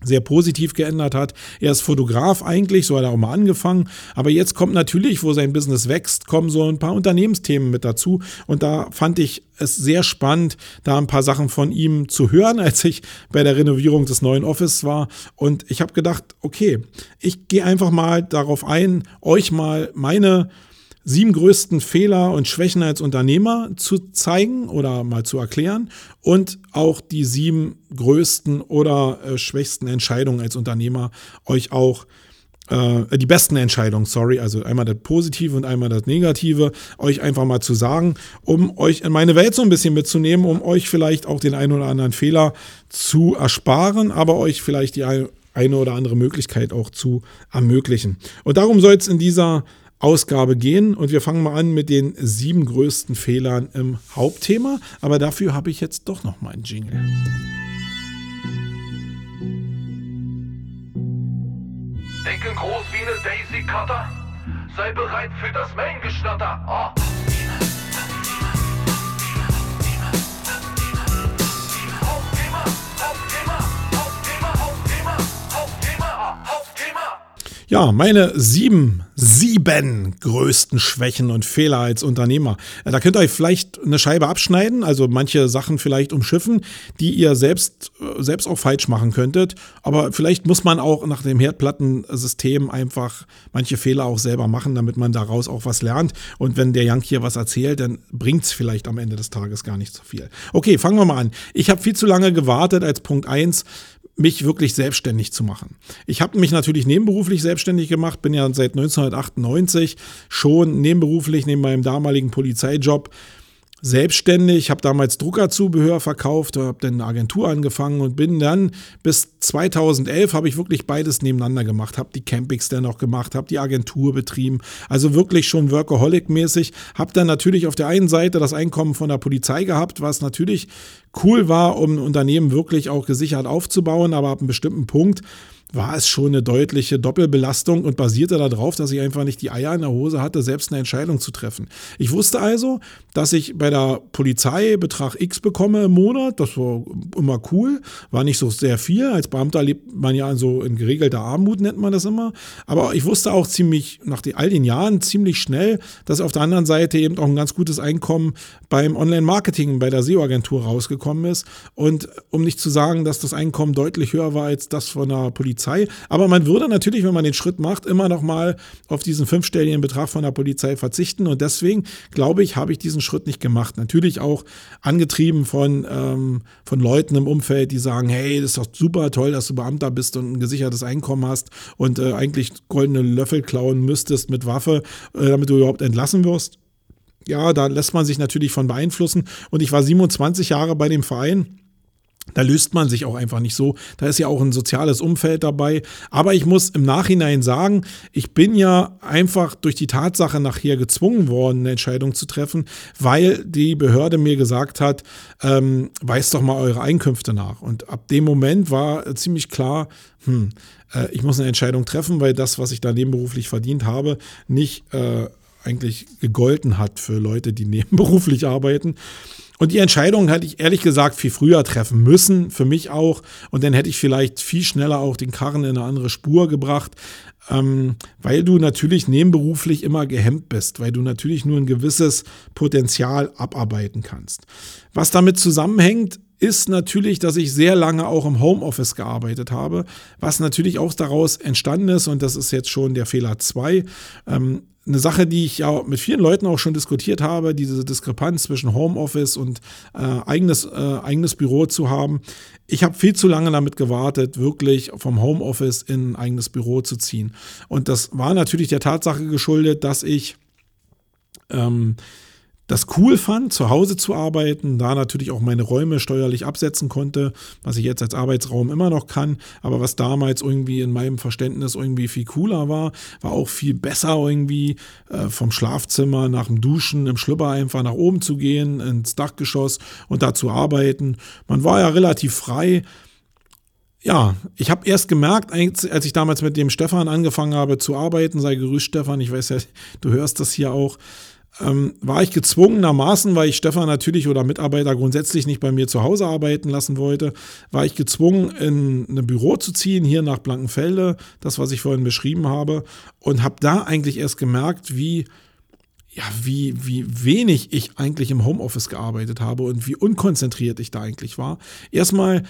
Sehr positiv geändert hat. Er ist Fotograf eigentlich, so hat er auch mal angefangen. Aber jetzt kommt natürlich, wo sein Business wächst, kommen so ein paar Unternehmensthemen mit dazu. Und da fand ich es sehr spannend, da ein paar Sachen von ihm zu hören, als ich bei der Renovierung des neuen Office war. Und ich habe gedacht, okay, ich gehe einfach mal darauf ein, euch mal meine sieben größten Fehler und Schwächen als Unternehmer zu zeigen oder mal zu erklären und auch die sieben größten oder äh, schwächsten Entscheidungen als Unternehmer euch auch äh, die besten Entscheidungen, sorry, also einmal das Positive und einmal das Negative, euch einfach mal zu sagen, um euch in meine Welt so ein bisschen mitzunehmen, um euch vielleicht auch den einen oder anderen Fehler zu ersparen, aber euch vielleicht die eine oder andere Möglichkeit auch zu ermöglichen. Und darum soll es in dieser Ausgabe gehen und wir fangen mal an mit den sieben größten Fehlern im Hauptthema. Aber dafür habe ich jetzt doch noch mal einen Jingle. Denken groß wie eine Daisy Cutter. Sei bereit für das Main-Gestatter. Oh. Ja, meine sieben, sieben größten Schwächen und Fehler als Unternehmer. Da könnt ihr euch vielleicht eine Scheibe abschneiden, also manche Sachen vielleicht umschiffen, die ihr selbst, äh, selbst auch falsch machen könntet. Aber vielleicht muss man auch nach dem Herdplattensystem einfach manche Fehler auch selber machen, damit man daraus auch was lernt. Und wenn der Jank hier was erzählt, dann bringt es vielleicht am Ende des Tages gar nicht so viel. Okay, fangen wir mal an. Ich habe viel zu lange gewartet als Punkt 1 mich wirklich selbstständig zu machen. Ich habe mich natürlich nebenberuflich selbstständig gemacht, bin ja seit 1998 schon nebenberuflich neben meinem damaligen Polizeijob selbstständig, habe damals Druckerzubehör verkauft, habe dann eine Agentur angefangen und bin dann bis 2011 habe ich wirklich beides nebeneinander gemacht, habe die Campings dann auch gemacht, habe die Agentur betrieben, also wirklich schon Workaholic-mäßig, habe dann natürlich auf der einen Seite das Einkommen von der Polizei gehabt, was natürlich cool war, um ein Unternehmen wirklich auch gesichert aufzubauen, aber ab einem bestimmten Punkt war es schon eine deutliche Doppelbelastung und basierte darauf, dass ich einfach nicht die Eier in der Hose hatte, selbst eine Entscheidung zu treffen. Ich wusste also, dass ich bei der Polizei Betrag X bekomme im Monat. Das war immer cool, war nicht so sehr viel. Als Beamter lebt man ja so in geregelter Armut, nennt man das immer. Aber ich wusste auch ziemlich, nach all den Jahren, ziemlich schnell, dass auf der anderen Seite eben auch ein ganz gutes Einkommen beim Online-Marketing bei der SEO-Agentur rausgekommen ist. Und um nicht zu sagen, dass das Einkommen deutlich höher war als das von der Polizei, Polizei. Aber man würde natürlich, wenn man den Schritt macht, immer noch mal auf diesen fünfstelligen Betrag von der Polizei verzichten. Und deswegen, glaube ich, habe ich diesen Schritt nicht gemacht. Natürlich auch angetrieben von, ähm, von Leuten im Umfeld, die sagen, hey, das ist doch super toll, dass du Beamter bist und ein gesichertes Einkommen hast und äh, eigentlich goldene Löffel klauen müsstest mit Waffe, äh, damit du überhaupt entlassen wirst. Ja, da lässt man sich natürlich von beeinflussen. Und ich war 27 Jahre bei dem Verein da löst man sich auch einfach nicht so. Da ist ja auch ein soziales Umfeld dabei. Aber ich muss im Nachhinein sagen, ich bin ja einfach durch die Tatsache nachher gezwungen worden, eine Entscheidung zu treffen, weil die Behörde mir gesagt hat, ähm, weist doch mal eure Einkünfte nach. Und ab dem Moment war ziemlich klar, hm, äh, ich muss eine Entscheidung treffen, weil das, was ich da nebenberuflich verdient habe, nicht äh, eigentlich gegolten hat für Leute, die nebenberuflich arbeiten. Und die Entscheidung hätte ich ehrlich gesagt viel früher treffen müssen, für mich auch. Und dann hätte ich vielleicht viel schneller auch den Karren in eine andere Spur gebracht, ähm, weil du natürlich nebenberuflich immer gehemmt bist, weil du natürlich nur ein gewisses Potenzial abarbeiten kannst. Was damit zusammenhängt, ist natürlich, dass ich sehr lange auch im Homeoffice gearbeitet habe, was natürlich auch daraus entstanden ist, und das ist jetzt schon der Fehler 2. Ähm, eine Sache, die ich ja mit vielen Leuten auch schon diskutiert habe, diese Diskrepanz zwischen Homeoffice und äh, eigenes, äh, eigenes Büro zu haben. Ich habe viel zu lange damit gewartet, wirklich vom Homeoffice in ein eigenes Büro zu ziehen. Und das war natürlich der Tatsache geschuldet, dass ich ähm, das cool fand, zu Hause zu arbeiten, da natürlich auch meine Räume steuerlich absetzen konnte, was ich jetzt als Arbeitsraum immer noch kann, aber was damals irgendwie in meinem Verständnis irgendwie viel cooler war, war auch viel besser irgendwie äh, vom Schlafzimmer nach dem Duschen im Schlüpper einfach nach oben zu gehen, ins Dachgeschoss und da zu arbeiten. Man war ja relativ frei. Ja, ich habe erst gemerkt, als ich damals mit dem Stefan angefangen habe zu arbeiten, sei gerüßt Stefan, ich weiß ja, du hörst das hier auch, ähm, war ich gezwungenermaßen, weil ich Stefan natürlich oder Mitarbeiter grundsätzlich nicht bei mir zu Hause arbeiten lassen wollte, war ich gezwungen, in ein Büro zu ziehen, hier nach Blankenfelde, das, was ich vorhin beschrieben habe, und habe da eigentlich erst gemerkt, wie ja, wie, wie wenig ich eigentlich im Homeoffice gearbeitet habe und wie unkonzentriert ich da eigentlich war. Erstmal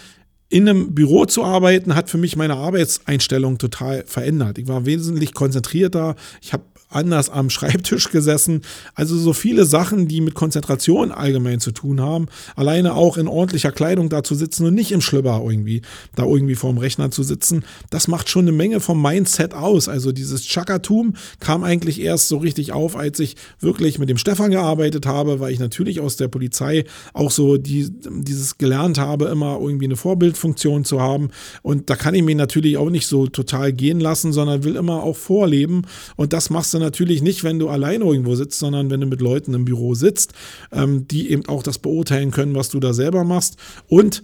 in einem Büro zu arbeiten, hat für mich meine Arbeitseinstellung total verändert. Ich war wesentlich konzentrierter. Ich habe anders am Schreibtisch gesessen. Also so viele Sachen, die mit Konzentration allgemein zu tun haben. Alleine auch in ordentlicher Kleidung da zu sitzen und nicht im Schlüpper irgendwie, da irgendwie vorm Rechner zu sitzen. Das macht schon eine Menge vom Mindset aus. Also dieses Chakatum kam eigentlich erst so richtig auf, als ich wirklich mit dem Stefan gearbeitet habe, weil ich natürlich aus der Polizei auch so die, dieses gelernt habe, immer irgendwie eine Vorbildfunktion zu haben. Und da kann ich mich natürlich auch nicht so total gehen lassen, sondern will immer auch vorleben. Und das machst du natürlich nicht, wenn du alleine irgendwo sitzt, sondern wenn du mit Leuten im Büro sitzt, ähm, die eben auch das beurteilen können, was du da selber machst. Und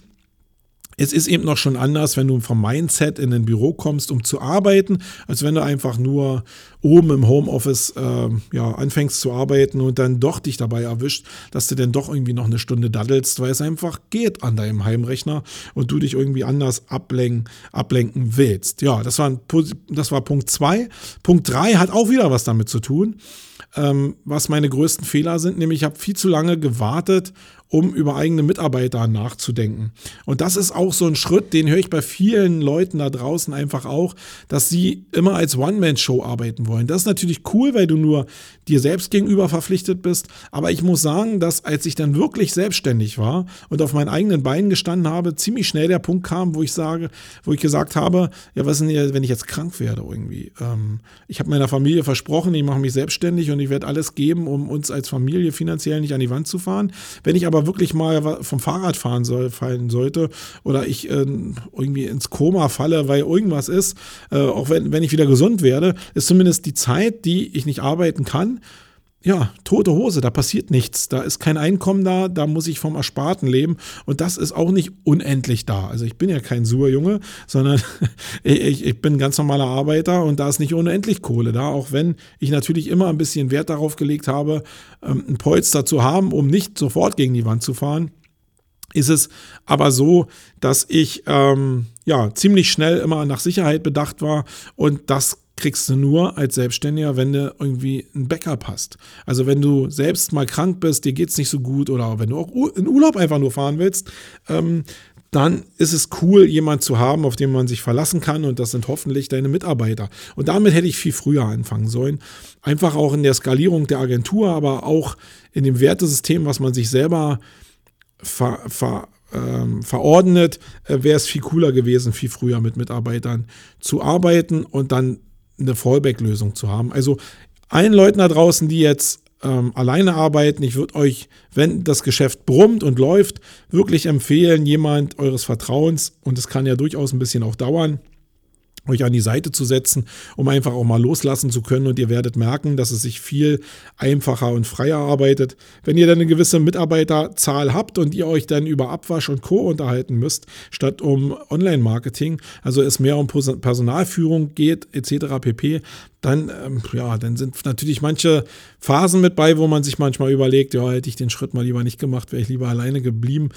es ist eben noch schon anders, wenn du vom Mindset in ein Büro kommst, um zu arbeiten, als wenn du einfach nur oben im Homeoffice äh, ja, anfängst zu arbeiten und dann doch dich dabei erwischt, dass du dann doch irgendwie noch eine Stunde daddelst, weil es einfach geht an deinem Heimrechner und du dich irgendwie anders ablenken, ablenken willst. Ja, das war, ein, das war Punkt 2. Punkt 3 hat auch wieder was damit zu tun ähm, was meine größten Fehler sind, nämlich ich habe viel zu lange gewartet, um über eigene Mitarbeiter nachzudenken. Und das ist auch so ein Schritt, den höre ich bei vielen Leuten da draußen einfach auch, dass sie immer als One-Man-Show arbeiten wollen. Das ist natürlich cool, weil du nur dir selbst gegenüber verpflichtet bist. Aber ich muss sagen, dass als ich dann wirklich selbstständig war und auf meinen eigenen Beinen gestanden habe, ziemlich schnell der Punkt kam, wo ich sage, wo ich gesagt habe, ja, was ist denn, wenn ich jetzt krank werde irgendwie? Ähm, ich habe meiner Familie versprochen, ich mache mich selbstständig und ich werde alles geben, um uns als Familie finanziell nicht an die Wand zu fahren. Wenn ich aber wirklich mal vom Fahrrad fahren soll, fallen sollte oder ich äh, irgendwie ins Koma falle, weil irgendwas ist, äh, auch wenn, wenn ich wieder gesund werde, ist zumindest die Zeit, die ich nicht arbeiten kann, ja, tote Hose, da passiert nichts. Da ist kein Einkommen da, da muss ich vom Ersparten leben. Und das ist auch nicht unendlich da. Also ich bin ja kein Surjunge, sondern ich, ich bin ein ganz normaler Arbeiter und da ist nicht unendlich Kohle da, auch wenn ich natürlich immer ein bisschen Wert darauf gelegt habe, ähm, ein Polster zu haben, um nicht sofort gegen die Wand zu fahren ist es aber so, dass ich ähm, ja ziemlich schnell immer nach Sicherheit bedacht war und das kriegst du nur als Selbstständiger, wenn du irgendwie ein Backup hast. Also wenn du selbst mal krank bist, dir geht es nicht so gut oder wenn du auch in Urlaub einfach nur fahren willst, ähm, dann ist es cool, jemand zu haben, auf den man sich verlassen kann und das sind hoffentlich deine Mitarbeiter. Und damit hätte ich viel früher anfangen sollen. Einfach auch in der Skalierung der Agentur, aber auch in dem Wertesystem, was man sich selber ver, ver, ähm, verordnet, äh, wäre es viel cooler gewesen, viel früher mit Mitarbeitern zu arbeiten und dann eine Fallback-Lösung zu haben. Also allen Leuten da draußen, die jetzt ähm, alleine arbeiten, ich würde euch, wenn das Geschäft brummt und läuft, wirklich empfehlen, jemand eures Vertrauens, und es kann ja durchaus ein bisschen auch dauern, euch an die Seite zu setzen, um einfach auch mal loslassen zu können. Und ihr werdet merken, dass es sich viel einfacher und freier arbeitet. Wenn ihr dann eine gewisse Mitarbeiterzahl habt und ihr euch dann über Abwasch und Co. unterhalten müsst, statt um Online-Marketing, also es mehr um Personalführung geht, etc. pp., dann, ähm, ja, dann sind natürlich manche Phasen mit bei, wo man sich manchmal überlegt, ja, hätte ich den Schritt mal lieber nicht gemacht, wäre ich lieber alleine geblieben.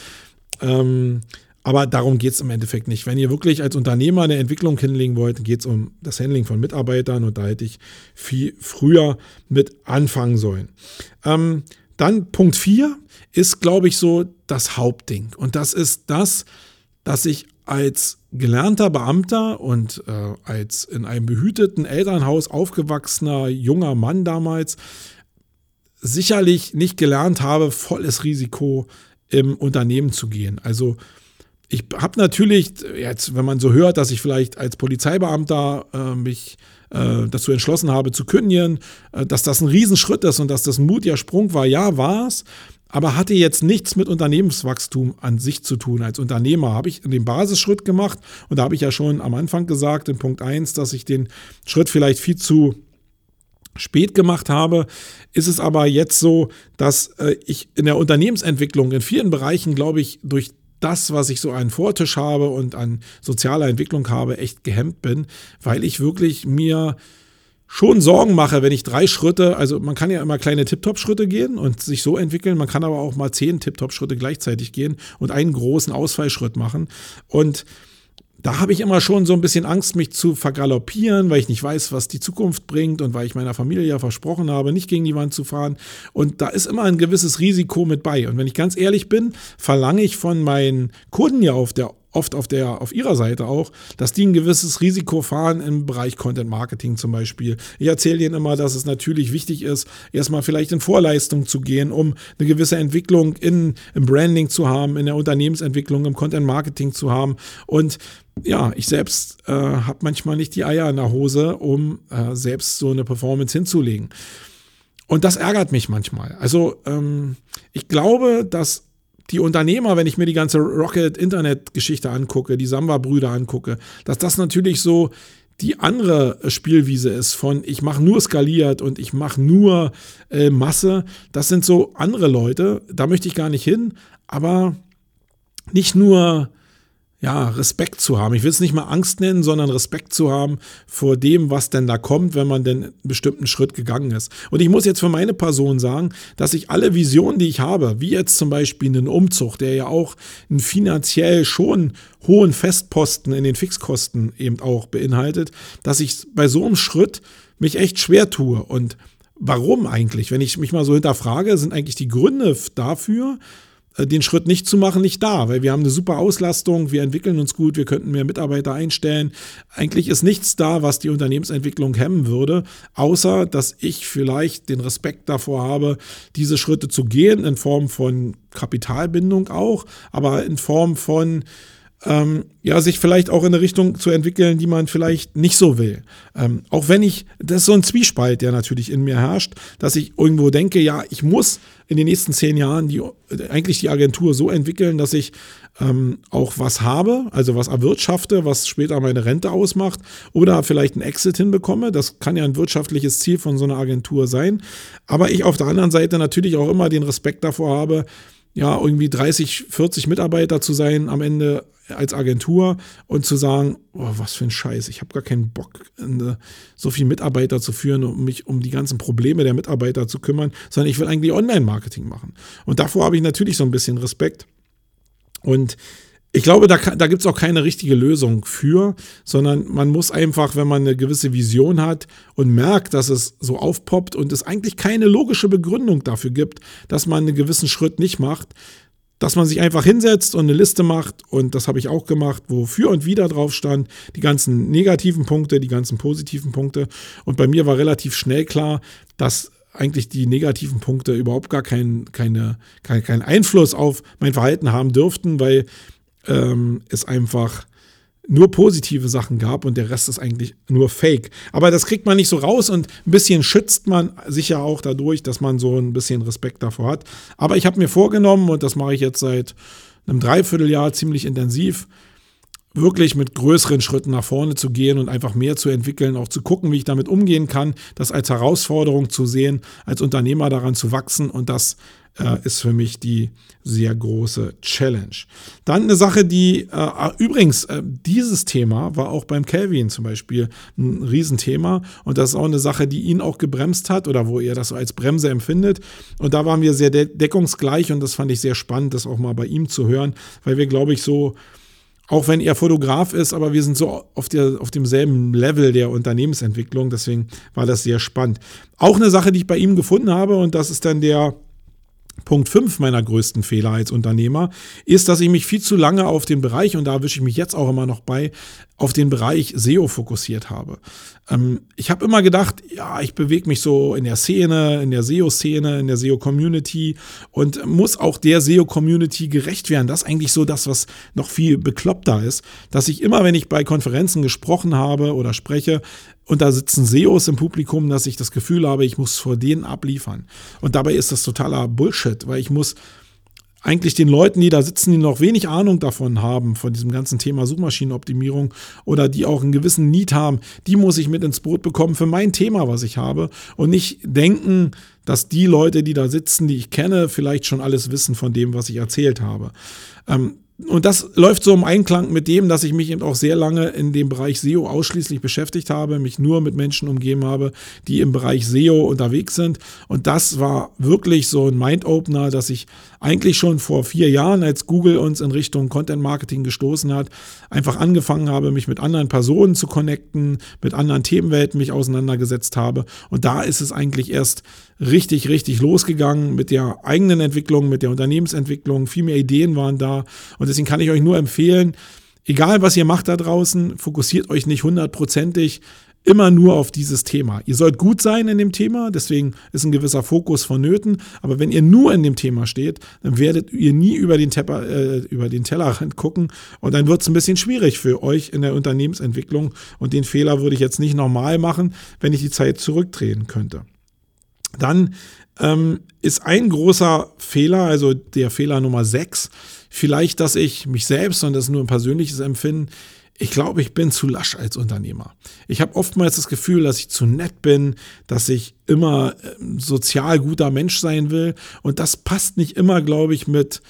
Ähm, aber darum geht es im Endeffekt nicht. Wenn ihr wirklich als Unternehmer eine Entwicklung hinlegen wollt, geht es um das Handling von Mitarbeitern und da hätte ich viel früher mit anfangen sollen. Ähm, dann Punkt 4 ist, glaube ich, so das Hauptding. Und das ist das, dass ich als gelernter Beamter und äh, als in einem behüteten Elternhaus aufgewachsener junger Mann damals sicherlich nicht gelernt habe, volles Risiko im Unternehmen zu gehen. Also ich habe natürlich jetzt, wenn man so hört, dass ich vielleicht als Polizeibeamter äh, mich äh, dazu entschlossen habe zu kündigen, äh, dass das ein Riesenschritt ist und dass das ein mutiger Sprung war, ja, war es, aber hatte jetzt nichts mit Unternehmenswachstum an sich zu tun. Als Unternehmer habe ich den Basisschritt gemacht und da habe ich ja schon am Anfang gesagt, in Punkt 1, dass ich den Schritt vielleicht viel zu spät gemacht habe, ist es aber jetzt so, dass äh, ich in der Unternehmensentwicklung in vielen Bereichen, glaube ich, durch das, was ich so an Vortisch habe und an sozialer Entwicklung habe, echt gehemmt bin, weil ich wirklich mir schon Sorgen mache, wenn ich drei Schritte, also man kann ja immer kleine Tip-Top-Schritte gehen und sich so entwickeln, man kann aber auch mal zehn Tip-Top-Schritte gleichzeitig gehen und einen großen Ausfallschritt machen. Und da habe ich immer schon so ein bisschen Angst, mich zu vergaloppieren, weil ich nicht weiß, was die Zukunft bringt und weil ich meiner Familie ja versprochen habe, nicht gegen die Wand zu fahren. Und da ist immer ein gewisses Risiko mit bei. Und wenn ich ganz ehrlich bin, verlange ich von meinen Kunden ja auf der oft auf der, auf ihrer Seite auch, dass die ein gewisses Risiko fahren im Bereich Content Marketing zum Beispiel. Ich erzähle ihnen immer, dass es natürlich wichtig ist, erstmal vielleicht in Vorleistung zu gehen, um eine gewisse Entwicklung in, im Branding zu haben, in der Unternehmensentwicklung, im Content Marketing zu haben. Und ja, ich selbst äh, habe manchmal nicht die Eier in der Hose, um äh, selbst so eine Performance hinzulegen. Und das ärgert mich manchmal. Also ähm, ich glaube, dass die Unternehmer, wenn ich mir die ganze Rocket-Internet-Geschichte angucke, die Samba-Brüder angucke, dass das natürlich so die andere Spielwiese ist von ich mache nur skaliert und ich mache nur äh, Masse. Das sind so andere Leute, da möchte ich gar nicht hin, aber nicht nur ja, Respekt zu haben. Ich will es nicht mal Angst nennen, sondern Respekt zu haben vor dem, was denn da kommt, wenn man denn einen bestimmten Schritt gegangen ist. Und ich muss jetzt für meine Person sagen, dass ich alle Visionen, die ich habe, wie jetzt zum Beispiel einen Umzug, der ja auch einen finanziell schon hohen Festposten in den Fixkosten eben auch beinhaltet, dass ich bei so einem Schritt mich echt schwer tue. Und warum eigentlich? Wenn ich mich mal so hinterfrage, sind eigentlich die Gründe dafür, den Schritt nicht zu machen, nicht da, weil wir haben eine super Auslastung, wir entwickeln uns gut, wir könnten mehr Mitarbeiter einstellen. Eigentlich ist nichts da, was die Unternehmensentwicklung hemmen würde, außer dass ich vielleicht den Respekt davor habe, diese Schritte zu gehen, in Form von Kapitalbindung auch, aber in Form von ähm, ja, sich vielleicht auch in eine Richtung zu entwickeln, die man vielleicht nicht so will. Ähm, auch wenn ich, das ist so ein Zwiespalt, der natürlich in mir herrscht, dass ich irgendwo denke, ja, ich muss in den nächsten zehn Jahren die, eigentlich die Agentur so entwickeln, dass ich ähm, auch was habe, also was erwirtschafte, was später meine Rente ausmacht oder vielleicht einen Exit hinbekomme. Das kann ja ein wirtschaftliches Ziel von so einer Agentur sein. Aber ich auf der anderen Seite natürlich auch immer den Respekt davor habe, ja, irgendwie 30, 40 Mitarbeiter zu sein am Ende als Agentur und zu sagen, oh, was für ein Scheiß, ich habe gar keinen Bock, so viele Mitarbeiter zu führen, um mich um die ganzen Probleme der Mitarbeiter zu kümmern, sondern ich will eigentlich Online-Marketing machen. Und davor habe ich natürlich so ein bisschen Respekt. Und ich glaube, da, da gibt es auch keine richtige Lösung für, sondern man muss einfach, wenn man eine gewisse Vision hat und merkt, dass es so aufpoppt und es eigentlich keine logische Begründung dafür gibt, dass man einen gewissen Schritt nicht macht, dass man sich einfach hinsetzt und eine Liste macht. Und das habe ich auch gemacht, wo für und wieder drauf stand, die ganzen negativen Punkte, die ganzen positiven Punkte. Und bei mir war relativ schnell klar, dass eigentlich die negativen Punkte überhaupt gar keinen keine, kein, kein Einfluss auf mein Verhalten haben dürften, weil ähm, es einfach nur positive Sachen gab und der Rest ist eigentlich nur Fake. Aber das kriegt man nicht so raus und ein bisschen schützt man sich ja auch dadurch, dass man so ein bisschen Respekt davor hat. Aber ich habe mir vorgenommen, und das mache ich jetzt seit einem Dreivierteljahr ziemlich intensiv, wirklich mit größeren Schritten nach vorne zu gehen und einfach mehr zu entwickeln, auch zu gucken, wie ich damit umgehen kann, das als Herausforderung zu sehen, als Unternehmer daran zu wachsen und das äh, ist für mich die sehr große Challenge. Dann eine Sache, die äh, übrigens, äh, dieses Thema war auch beim Calvin zum Beispiel ein Riesenthema und das ist auch eine Sache, die ihn auch gebremst hat oder wo er das so als Bremse empfindet. Und da waren wir sehr de deckungsgleich und das fand ich sehr spannend, das auch mal bei ihm zu hören, weil wir, glaube ich, so auch wenn er Fotograf ist, aber wir sind so auf, der, auf demselben Level der Unternehmensentwicklung. Deswegen war das sehr spannend. Auch eine Sache, die ich bei ihm gefunden habe, und das ist dann der Punkt 5 meiner größten Fehler als Unternehmer ist, dass ich mich viel zu lange auf den Bereich, und da wische ich mich jetzt auch immer noch bei, auf den Bereich SEO fokussiert habe. Ähm, ich habe immer gedacht, ja, ich bewege mich so in der Szene, in der SEO-Szene, in der SEO-Community und muss auch der SEO-Community gerecht werden. Das ist eigentlich so das, was noch viel bekloppter ist, dass ich immer, wenn ich bei Konferenzen gesprochen habe oder spreche, und da sitzen SEOs im Publikum, dass ich das Gefühl habe, ich muss vor denen abliefern. Und dabei ist das totaler Bullshit, weil ich muss eigentlich den Leuten, die da sitzen, die noch wenig Ahnung davon haben, von diesem ganzen Thema Suchmaschinenoptimierung oder die auch einen gewissen Need haben, die muss ich mit ins Boot bekommen für mein Thema, was ich habe und nicht denken, dass die Leute, die da sitzen, die ich kenne, vielleicht schon alles wissen von dem, was ich erzählt habe. Ähm, und das läuft so im Einklang mit dem, dass ich mich eben auch sehr lange in dem Bereich SEO ausschließlich beschäftigt habe, mich nur mit Menschen umgeben habe, die im Bereich SEO unterwegs sind. Und das war wirklich so ein Mind-Opener, dass ich eigentlich schon vor vier Jahren, als Google uns in Richtung Content Marketing gestoßen hat, einfach angefangen habe, mich mit anderen Personen zu connecten, mit anderen Themenwelten mich auseinandergesetzt habe. Und da ist es eigentlich erst richtig, richtig losgegangen mit der eigenen Entwicklung, mit der Unternehmensentwicklung. Viel mehr Ideen waren da. Und deswegen kann ich euch nur empfehlen, egal was ihr macht da draußen, fokussiert euch nicht hundertprozentig immer nur auf dieses Thema. Ihr sollt gut sein in dem Thema, deswegen ist ein gewisser Fokus vonnöten. Aber wenn ihr nur in dem Thema steht, dann werdet ihr nie über den, Tepper, äh, über den Tellerrand gucken und dann wird es ein bisschen schwierig für euch in der Unternehmensentwicklung. Und den Fehler würde ich jetzt nicht normal machen, wenn ich die Zeit zurückdrehen könnte. Dann ähm, ist ein großer Fehler, also der Fehler Nummer 6, vielleicht, dass ich mich selbst, und das ist nur ein persönliches Empfinden, ich glaube, ich bin zu lasch als Unternehmer. Ich habe oftmals das Gefühl, dass ich zu nett bin, dass ich immer ähm, sozial guter Mensch sein will. Und das passt nicht immer, glaube ich, mit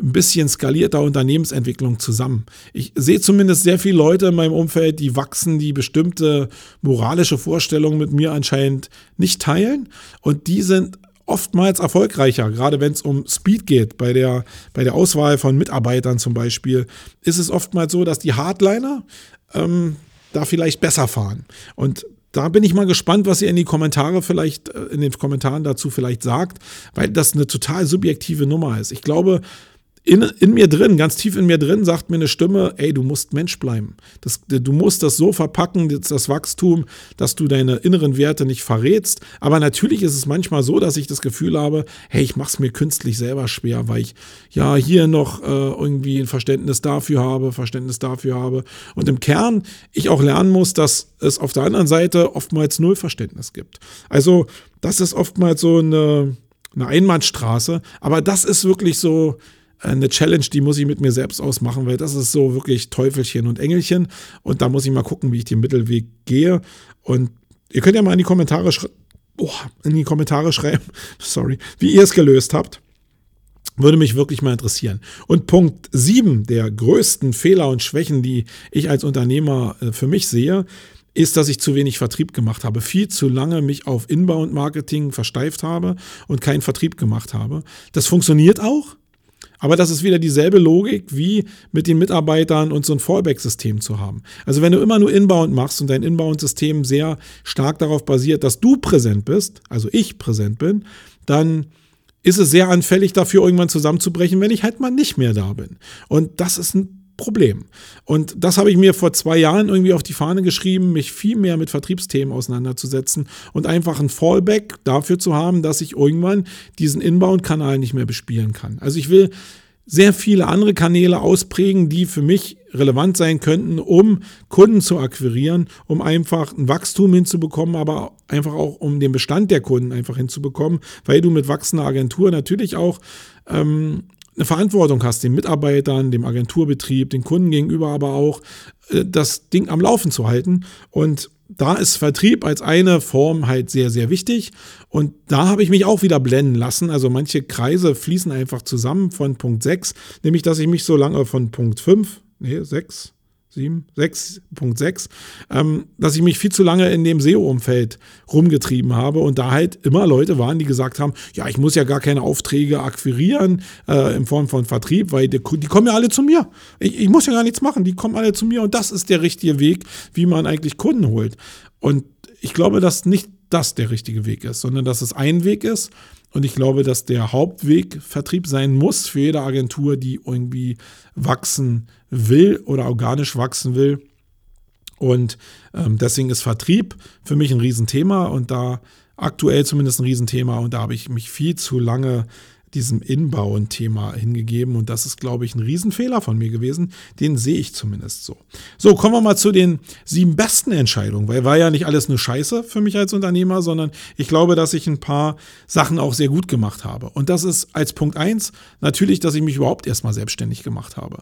ein bisschen skalierter Unternehmensentwicklung zusammen. Ich sehe zumindest sehr viele Leute in meinem Umfeld, die wachsen, die bestimmte moralische Vorstellungen mit mir anscheinend nicht teilen. Und die sind oftmals erfolgreicher, gerade wenn es um Speed geht, bei der, bei der Auswahl von Mitarbeitern zum Beispiel, ist es oftmals so, dass die Hardliner ähm, da vielleicht besser fahren. Und da bin ich mal gespannt, was ihr in die Kommentare vielleicht, äh, in den Kommentaren dazu vielleicht sagt, weil das eine total subjektive Nummer ist. Ich glaube, in, in mir drin, ganz tief in mir drin, sagt mir eine Stimme, ey, du musst Mensch bleiben. Das, du musst das so verpacken, das, das Wachstum, dass du deine inneren Werte nicht verrätst. Aber natürlich ist es manchmal so, dass ich das Gefühl habe, hey, ich mach's mir künstlich selber schwer, weil ich ja hier noch äh, irgendwie ein Verständnis dafür habe, Verständnis dafür habe. Und im Kern ich auch lernen muss, dass es auf der anderen Seite oftmals null Verständnis gibt. Also, das ist oftmals so eine, eine Einbahnstraße. Aber das ist wirklich so, eine Challenge, die muss ich mit mir selbst ausmachen, weil das ist so wirklich Teufelchen und Engelchen. Und da muss ich mal gucken, wie ich den Mittelweg gehe. Und ihr könnt ja mal in die Kommentare, oh, in die Kommentare schreiben, sorry, wie ihr es gelöst habt. Würde mich wirklich mal interessieren. Und Punkt 7 der größten Fehler und Schwächen, die ich als Unternehmer äh, für mich sehe, ist, dass ich zu wenig Vertrieb gemacht habe. Viel zu lange mich auf Inbound-Marketing versteift habe und keinen Vertrieb gemacht habe. Das funktioniert auch, aber das ist wieder dieselbe Logik wie mit den Mitarbeitern und so ein Fallback-System zu haben. Also wenn du immer nur Inbound machst und dein Inbound-System sehr stark darauf basiert, dass du präsent bist, also ich präsent bin, dann ist es sehr anfällig dafür, irgendwann zusammenzubrechen, wenn ich halt mal nicht mehr da bin. Und das ist ein Problem. Und das habe ich mir vor zwei Jahren irgendwie auf die Fahne geschrieben, mich viel mehr mit Vertriebsthemen auseinanderzusetzen und einfach ein Fallback dafür zu haben, dass ich irgendwann diesen Inbound-Kanal nicht mehr bespielen kann. Also ich will sehr viele andere Kanäle ausprägen, die für mich relevant sein könnten, um Kunden zu akquirieren, um einfach ein Wachstum hinzubekommen, aber einfach auch um den Bestand der Kunden einfach hinzubekommen, weil du mit wachsender Agentur natürlich auch ähm, eine Verantwortung hast, den Mitarbeitern, dem Agenturbetrieb, den Kunden gegenüber, aber auch äh, das Ding am Laufen zu halten. Und da ist Vertrieb als eine Form halt sehr, sehr wichtig. Und da habe ich mich auch wieder blenden lassen. Also manche Kreise fließen einfach zusammen von Punkt 6, nämlich dass ich mich so lange von Punkt 5, nee, 6, 7, 6.6, ähm, dass ich mich viel zu lange in dem SEO-Umfeld rumgetrieben habe und da halt immer Leute waren, die gesagt haben, ja, ich muss ja gar keine Aufträge akquirieren äh, in Form von Vertrieb, weil die, die kommen ja alle zu mir. Ich, ich, muss ja gar nichts machen, die kommen alle zu mir und das ist der richtige Weg, wie man eigentlich Kunden holt. Und ich glaube, dass nicht das der richtige Weg ist, sondern dass es ein Weg ist und ich glaube, dass der Hauptweg Vertrieb sein muss für jede Agentur, die irgendwie wachsen will oder organisch wachsen will. Und ähm, deswegen ist Vertrieb für mich ein Riesenthema und da aktuell zumindest ein Riesenthema und da habe ich mich viel zu lange diesem Inbauen-Thema hingegeben. Und das ist, glaube ich, ein Riesenfehler von mir gewesen. Den sehe ich zumindest so. So, kommen wir mal zu den sieben besten Entscheidungen, weil war ja nicht alles nur Scheiße für mich als Unternehmer, sondern ich glaube, dass ich ein paar Sachen auch sehr gut gemacht habe. Und das ist als Punkt eins natürlich, dass ich mich überhaupt erstmal selbstständig gemacht habe.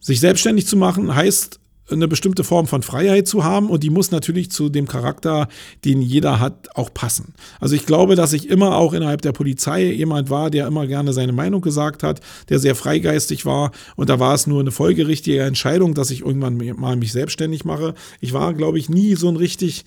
Sich selbstständig zu machen heißt eine bestimmte Form von Freiheit zu haben und die muss natürlich zu dem Charakter, den jeder hat, auch passen. Also ich glaube, dass ich immer auch innerhalb der Polizei jemand war, der immer gerne seine Meinung gesagt hat, der sehr freigeistig war und da war es nur eine folgerichtige Entscheidung, dass ich irgendwann mal mich selbstständig mache. Ich war, glaube ich, nie so ein richtig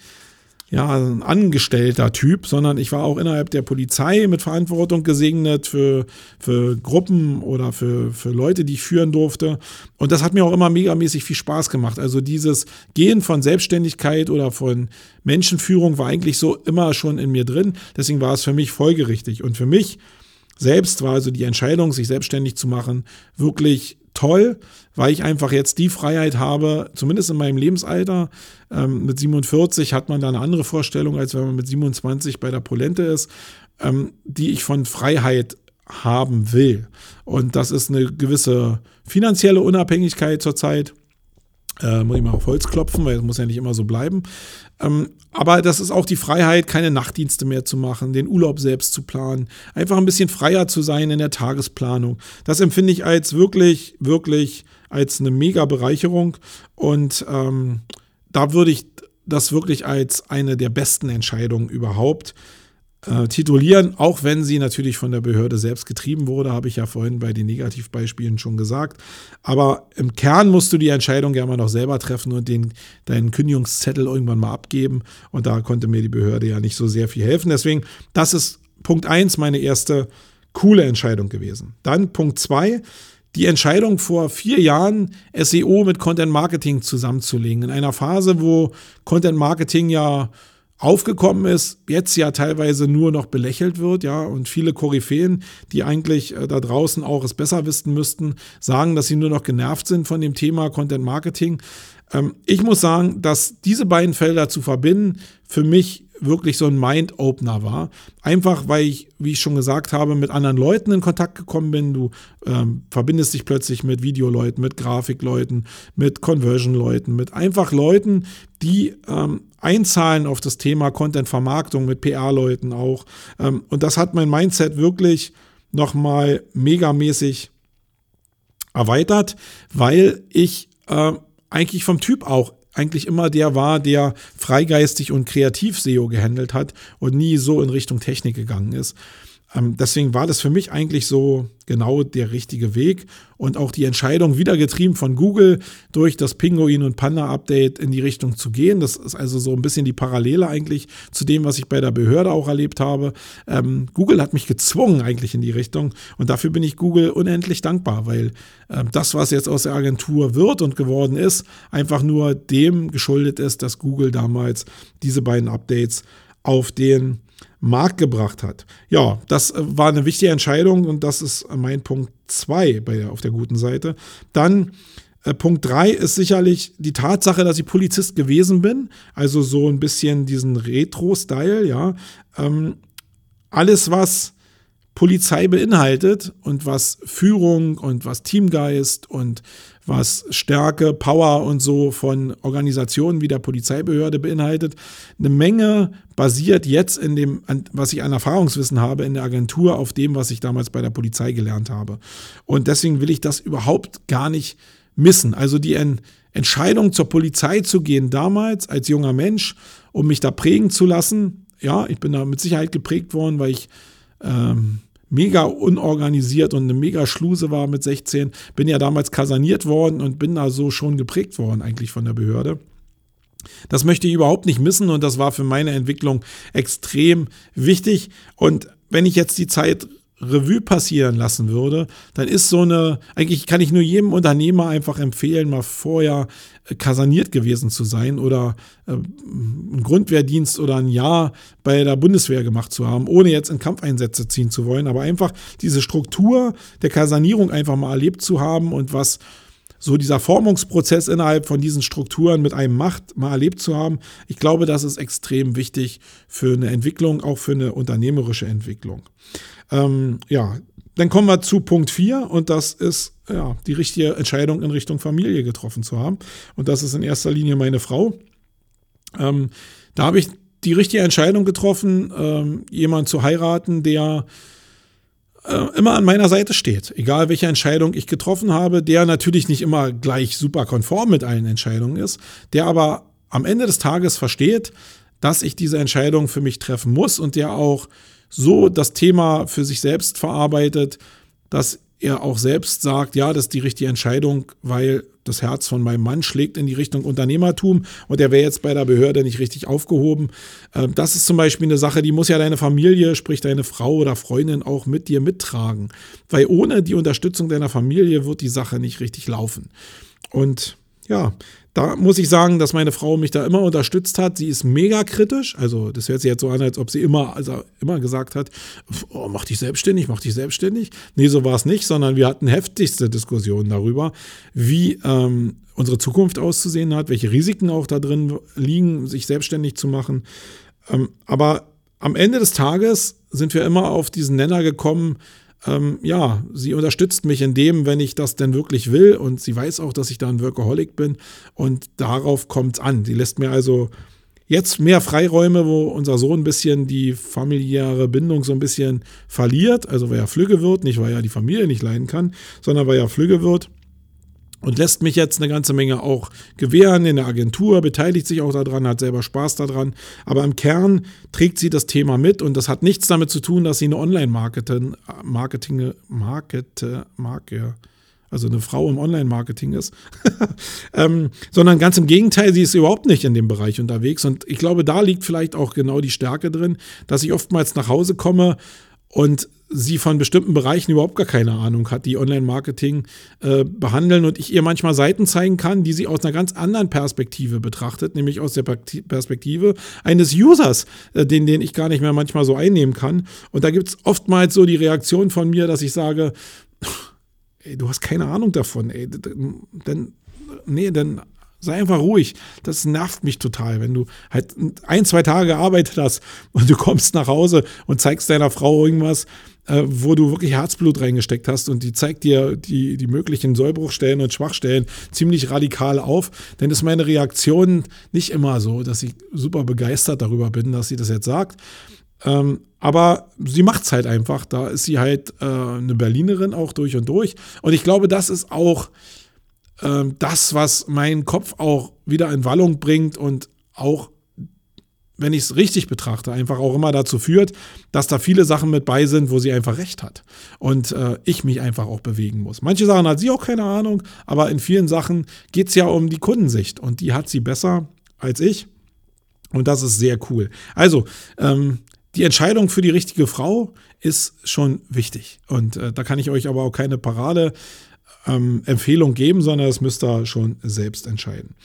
ja, ein angestellter Typ, sondern ich war auch innerhalb der Polizei mit Verantwortung gesegnet für, für Gruppen oder für, für Leute, die ich führen durfte. Und das hat mir auch immer megamäßig viel Spaß gemacht. Also dieses Gehen von Selbstständigkeit oder von Menschenführung war eigentlich so immer schon in mir drin. Deswegen war es für mich folgerichtig. Und für mich selbst war also die Entscheidung, sich selbstständig zu machen, wirklich toll, weil ich einfach jetzt die Freiheit habe, zumindest in meinem Lebensalter. Ähm, mit 47 hat man da eine andere Vorstellung, als wenn man mit 27 bei der Polente ist, ähm, die ich von Freiheit haben will. Und das ist eine gewisse finanzielle Unabhängigkeit zurzeit. Äh, muss ich mal auf Holz klopfen, weil es muss ja nicht immer so bleiben. Ähm, aber das ist auch die Freiheit, keine Nachtdienste mehr zu machen, den Urlaub selbst zu planen, einfach ein bisschen freier zu sein in der Tagesplanung. Das empfinde ich als wirklich, wirklich als eine mega Bereicherung. Und ähm, da würde ich das wirklich als eine der besten Entscheidungen überhaupt äh, titulieren, auch wenn sie natürlich von der Behörde selbst getrieben wurde, habe ich ja vorhin bei den Negativbeispielen schon gesagt. Aber im Kern musst du die Entscheidung ja mal noch selber treffen und den, deinen Kündigungszettel irgendwann mal abgeben. Und da konnte mir die Behörde ja nicht so sehr viel helfen. Deswegen, das ist Punkt 1, meine erste coole Entscheidung gewesen. Dann Punkt 2, die Entscheidung vor vier Jahren, SEO mit Content Marketing zusammenzulegen. In einer Phase, wo Content Marketing ja aufgekommen ist, jetzt ja teilweise nur noch belächelt wird, ja, und viele Koryphäen, die eigentlich äh, da draußen auch es besser wissen müssten, sagen, dass sie nur noch genervt sind von dem Thema Content Marketing. Ähm, ich muss sagen, dass diese beiden Felder zu verbinden für mich wirklich so ein Mind-Opener war. Einfach, weil ich, wie ich schon gesagt habe, mit anderen Leuten in Kontakt gekommen bin. Du ähm, verbindest dich plötzlich mit Videoleuten, mit Grafikleuten, mit Conversion-Leuten, mit einfach Leuten, die ähm, einzahlen auf das Thema Content-Vermarktung, mit PR-Leuten auch. Ähm, und das hat mein Mindset wirklich nochmal megamäßig erweitert, weil ich äh, eigentlich vom Typ auch eigentlich immer der war, der freigeistig und kreativ SEO gehandelt hat und nie so in Richtung Technik gegangen ist. Ähm, deswegen war das für mich eigentlich so genau der richtige Weg und auch die Entscheidung, wieder getrieben von Google, durch das Pinguin und Panda-Update in die Richtung zu gehen. Das ist also so ein bisschen die Parallele eigentlich zu dem, was ich bei der Behörde auch erlebt habe. Ähm, Google hat mich gezwungen eigentlich in die Richtung und dafür bin ich Google unendlich dankbar, weil äh, das, was jetzt aus der Agentur wird und geworden ist, einfach nur dem geschuldet ist, dass Google damals diese beiden Updates auf den Markt gebracht hat. Ja, das äh, war eine wichtige Entscheidung und das ist mein Punkt 2 auf der guten Seite. Dann äh, Punkt 3 ist sicherlich die Tatsache, dass ich Polizist gewesen bin, also so ein bisschen diesen Retro-Style, ja. Ähm, alles, was Polizei beinhaltet und was Führung und was Teamgeist und was Stärke, Power und so von Organisationen wie der Polizeibehörde beinhaltet. Eine Menge basiert jetzt in dem, was ich an Erfahrungswissen habe in der Agentur, auf dem, was ich damals bei der Polizei gelernt habe. Und deswegen will ich das überhaupt gar nicht missen. Also die Entscheidung zur Polizei zu gehen damals als junger Mensch, um mich da prägen zu lassen, ja, ich bin da mit Sicherheit geprägt worden, weil ich ähm, mega unorganisiert und eine mega Schluse war mit 16. Bin ja damals kaserniert worden und bin da so schon geprägt worden eigentlich von der Behörde. Das möchte ich überhaupt nicht missen und das war für meine Entwicklung extrem wichtig. Und wenn ich jetzt die Zeit Revue passieren lassen würde, dann ist so eine, eigentlich kann ich nur jedem Unternehmer einfach empfehlen, mal vorher äh, kaserniert gewesen zu sein oder äh, einen Grundwehrdienst oder ein Jahr bei der Bundeswehr gemacht zu haben, ohne jetzt in Kampfeinsätze ziehen zu wollen, aber einfach diese Struktur der Kasernierung einfach mal erlebt zu haben und was so dieser Formungsprozess innerhalb von diesen Strukturen mit einem macht, mal erlebt zu haben. Ich glaube, das ist extrem wichtig für eine Entwicklung, auch für eine unternehmerische Entwicklung. Ähm, ja, dann kommen wir zu Punkt 4 und das ist ja, die richtige Entscheidung in Richtung Familie getroffen zu haben. Und das ist in erster Linie meine Frau. Ähm, da habe ich die richtige Entscheidung getroffen, ähm, jemanden zu heiraten, der äh, immer an meiner Seite steht, egal welche Entscheidung ich getroffen habe, der natürlich nicht immer gleich super konform mit allen Entscheidungen ist, der aber am Ende des Tages versteht, dass ich diese Entscheidung für mich treffen muss und der auch so das Thema für sich selbst verarbeitet, dass er auch selbst sagt, ja, das ist die richtige Entscheidung, weil das Herz von meinem Mann schlägt in die Richtung Unternehmertum und er wäre jetzt bei der Behörde nicht richtig aufgehoben. Ähm, das ist zum Beispiel eine Sache, die muss ja deine Familie, sprich deine Frau oder Freundin auch mit dir mittragen. Weil ohne die Unterstützung deiner Familie wird die Sache nicht richtig laufen. Und ja, da muss ich sagen, dass meine Frau mich da immer unterstützt hat. Sie ist mega kritisch. Also, das hört sich jetzt so an, als ob sie immer, also immer gesagt hat: oh, mach dich selbstständig, mach dich selbstständig. Nee, so war es nicht, sondern wir hatten heftigste Diskussionen darüber, wie ähm, unsere Zukunft auszusehen hat, welche Risiken auch da drin liegen, sich selbstständig zu machen. Ähm, aber am Ende des Tages sind wir immer auf diesen Nenner gekommen, ähm, ja, sie unterstützt mich in dem, wenn ich das denn wirklich will. Und sie weiß auch, dass ich da ein Workaholic bin. Und darauf kommt es an. Sie lässt mir also jetzt mehr Freiräume, wo unser Sohn ein bisschen die familiäre Bindung so ein bisschen verliert. Also weil er flügge wird, nicht weil er die Familie nicht leiden kann, sondern weil er flügge wird und lässt mich jetzt eine ganze Menge auch gewähren in der Agentur, beteiligt sich auch daran, hat selber Spaß daran. Aber im Kern trägt sie das Thema mit und das hat nichts damit zu tun, dass sie eine Online-Marketing, Marketing, Market, Marke, also eine Frau im Online-Marketing ist, ähm, sondern ganz im Gegenteil, sie ist überhaupt nicht in dem Bereich unterwegs. Und ich glaube, da liegt vielleicht auch genau die Stärke drin, dass ich oftmals nach Hause komme und sie von bestimmten Bereichen überhaupt gar keine Ahnung hat, die Online-Marketing äh, behandeln und ich ihr manchmal Seiten zeigen kann, die sie aus einer ganz anderen Perspektive betrachtet, nämlich aus der Perspektive eines Users, äh, den, den ich gar nicht mehr manchmal so einnehmen kann. Und da gibt es oftmals so die Reaktion von mir, dass ich sage, ey, du hast keine Ahnung davon, ey, denn, nee, denn Sei einfach ruhig. Das nervt mich total, wenn du halt ein, zwei Tage gearbeitet hast und du kommst nach Hause und zeigst deiner Frau irgendwas, äh, wo du wirklich Herzblut reingesteckt hast und die zeigt dir die, die möglichen Sollbruchstellen und Schwachstellen ziemlich radikal auf, dann ist meine Reaktion nicht immer so, dass ich super begeistert darüber bin, dass sie das jetzt sagt. Ähm, aber sie macht es halt einfach. Da ist sie halt äh, eine Berlinerin auch durch und durch. Und ich glaube, das ist auch das, was meinen Kopf auch wieder in Wallung bringt und auch, wenn ich es richtig betrachte, einfach auch immer dazu führt, dass da viele Sachen mit bei sind, wo sie einfach recht hat. Und äh, ich mich einfach auch bewegen muss. Manche Sachen hat sie auch keine Ahnung, aber in vielen Sachen geht es ja um die Kundensicht und die hat sie besser als ich. Und das ist sehr cool. Also, ähm, die Entscheidung für die richtige Frau ist schon wichtig. Und äh, da kann ich euch aber auch keine Parade ähm, Empfehlung geben, sondern das müsst ihr schon selbst entscheiden.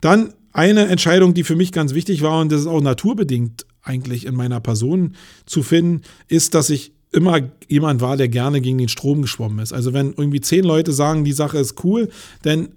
Dann eine Entscheidung, die für mich ganz wichtig war und das ist auch naturbedingt eigentlich in meiner Person zu finden, ist, dass ich immer jemand war, der gerne gegen den Strom geschwommen ist. Also wenn irgendwie zehn Leute sagen, die Sache ist cool, dann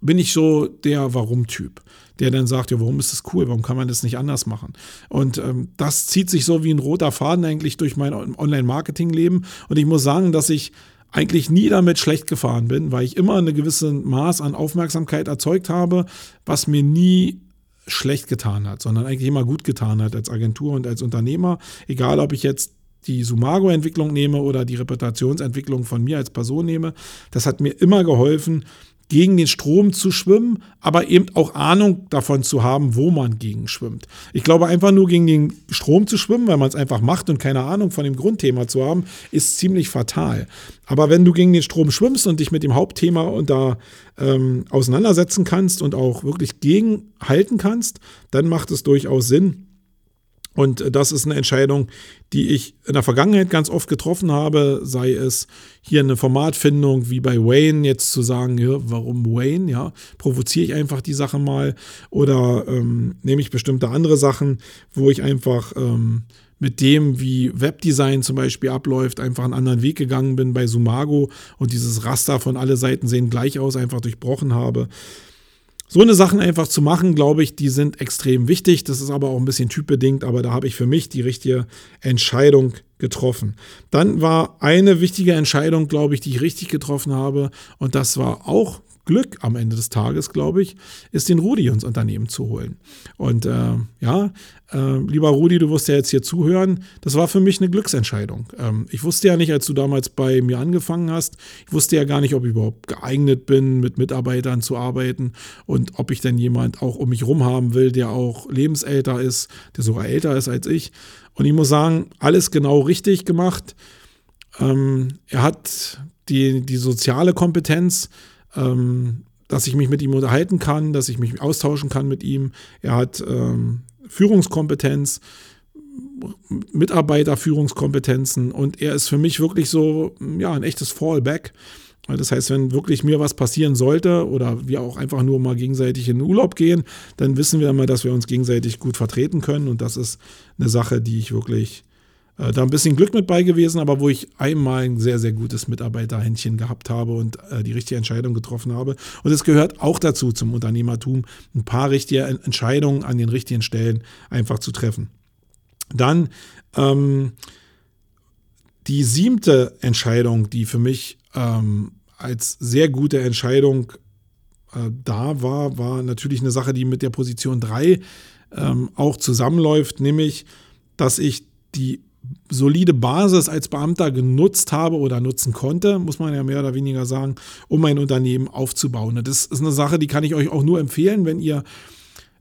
bin ich so der Warum-Typ, der dann sagt, ja, warum ist das cool, warum kann man das nicht anders machen? Und ähm, das zieht sich so wie ein roter Faden eigentlich durch mein Online-Marketing-Leben. Und ich muss sagen, dass ich eigentlich nie damit schlecht gefahren bin, weil ich immer eine gewisse Maß an Aufmerksamkeit erzeugt habe, was mir nie schlecht getan hat, sondern eigentlich immer gut getan hat als Agentur und als Unternehmer. Egal, ob ich jetzt die Sumago-Entwicklung nehme oder die Reputationsentwicklung von mir als Person nehme, das hat mir immer geholfen, gegen den Strom zu schwimmen, aber eben auch Ahnung davon zu haben, wo man gegen schwimmt. Ich glaube, einfach nur gegen den Strom zu schwimmen, weil man es einfach macht und keine Ahnung von dem Grundthema zu haben, ist ziemlich fatal. Aber wenn du gegen den Strom schwimmst und dich mit dem Hauptthema und da ähm, auseinandersetzen kannst und auch wirklich gegenhalten kannst, dann macht es durchaus Sinn, und das ist eine Entscheidung, die ich in der Vergangenheit ganz oft getroffen habe, sei es hier eine Formatfindung wie bei Wayne, jetzt zu sagen, ja, warum Wayne, ja, provoziere ich einfach die Sache mal oder ähm, nehme ich bestimmte andere Sachen, wo ich einfach ähm, mit dem, wie Webdesign zum Beispiel abläuft, einfach einen anderen Weg gegangen bin bei Sumago und dieses Raster von alle Seiten sehen gleich aus, einfach durchbrochen habe. So eine Sachen einfach zu machen, glaube ich, die sind extrem wichtig. Das ist aber auch ein bisschen typbedingt, aber da habe ich für mich die richtige Entscheidung getroffen. Dann war eine wichtige Entscheidung, glaube ich, die ich richtig getroffen habe und das war auch Glück am Ende des Tages, glaube ich, ist den Rudi ins Unternehmen zu holen. Und äh, ja, äh, lieber Rudi, du wirst ja jetzt hier zuhören. Das war für mich eine Glücksentscheidung. Ähm, ich wusste ja nicht, als du damals bei mir angefangen hast, ich wusste ja gar nicht, ob ich überhaupt geeignet bin, mit Mitarbeitern zu arbeiten und ob ich denn jemand auch um mich rum haben will, der auch lebensälter ist, der sogar älter ist als ich. Und ich muss sagen, alles genau richtig gemacht. Ähm, er hat die, die soziale Kompetenz, ähm, dass ich mich mit ihm unterhalten kann, dass ich mich austauschen kann mit ihm. Er hat ähm, Führungskompetenz, Mitarbeiterführungskompetenzen und er ist für mich wirklich so, ja, ein echtes Fallback. Das heißt, wenn wirklich mir was passieren sollte oder wir auch einfach nur mal gegenseitig in den Urlaub gehen, dann wissen wir immer, dass wir uns gegenseitig gut vertreten können und das ist eine Sache, die ich wirklich äh, da ein bisschen Glück mit bei gewesen, aber wo ich einmal ein sehr, sehr gutes Mitarbeiterhändchen gehabt habe und äh, die richtige Entscheidung getroffen habe. Und es gehört auch dazu zum Unternehmertum, ein paar richtige Entscheidungen an den richtigen Stellen einfach zu treffen. Dann ähm, die siebte Entscheidung, die für mich ähm, als sehr gute Entscheidung äh, da war, war natürlich eine Sache, die mit der Position 3 ähm, auch zusammenläuft, nämlich, dass ich die solide Basis als Beamter genutzt habe oder nutzen konnte, muss man ja mehr oder weniger sagen, um mein Unternehmen aufzubauen. Das ist eine Sache, die kann ich euch auch nur empfehlen, wenn ihr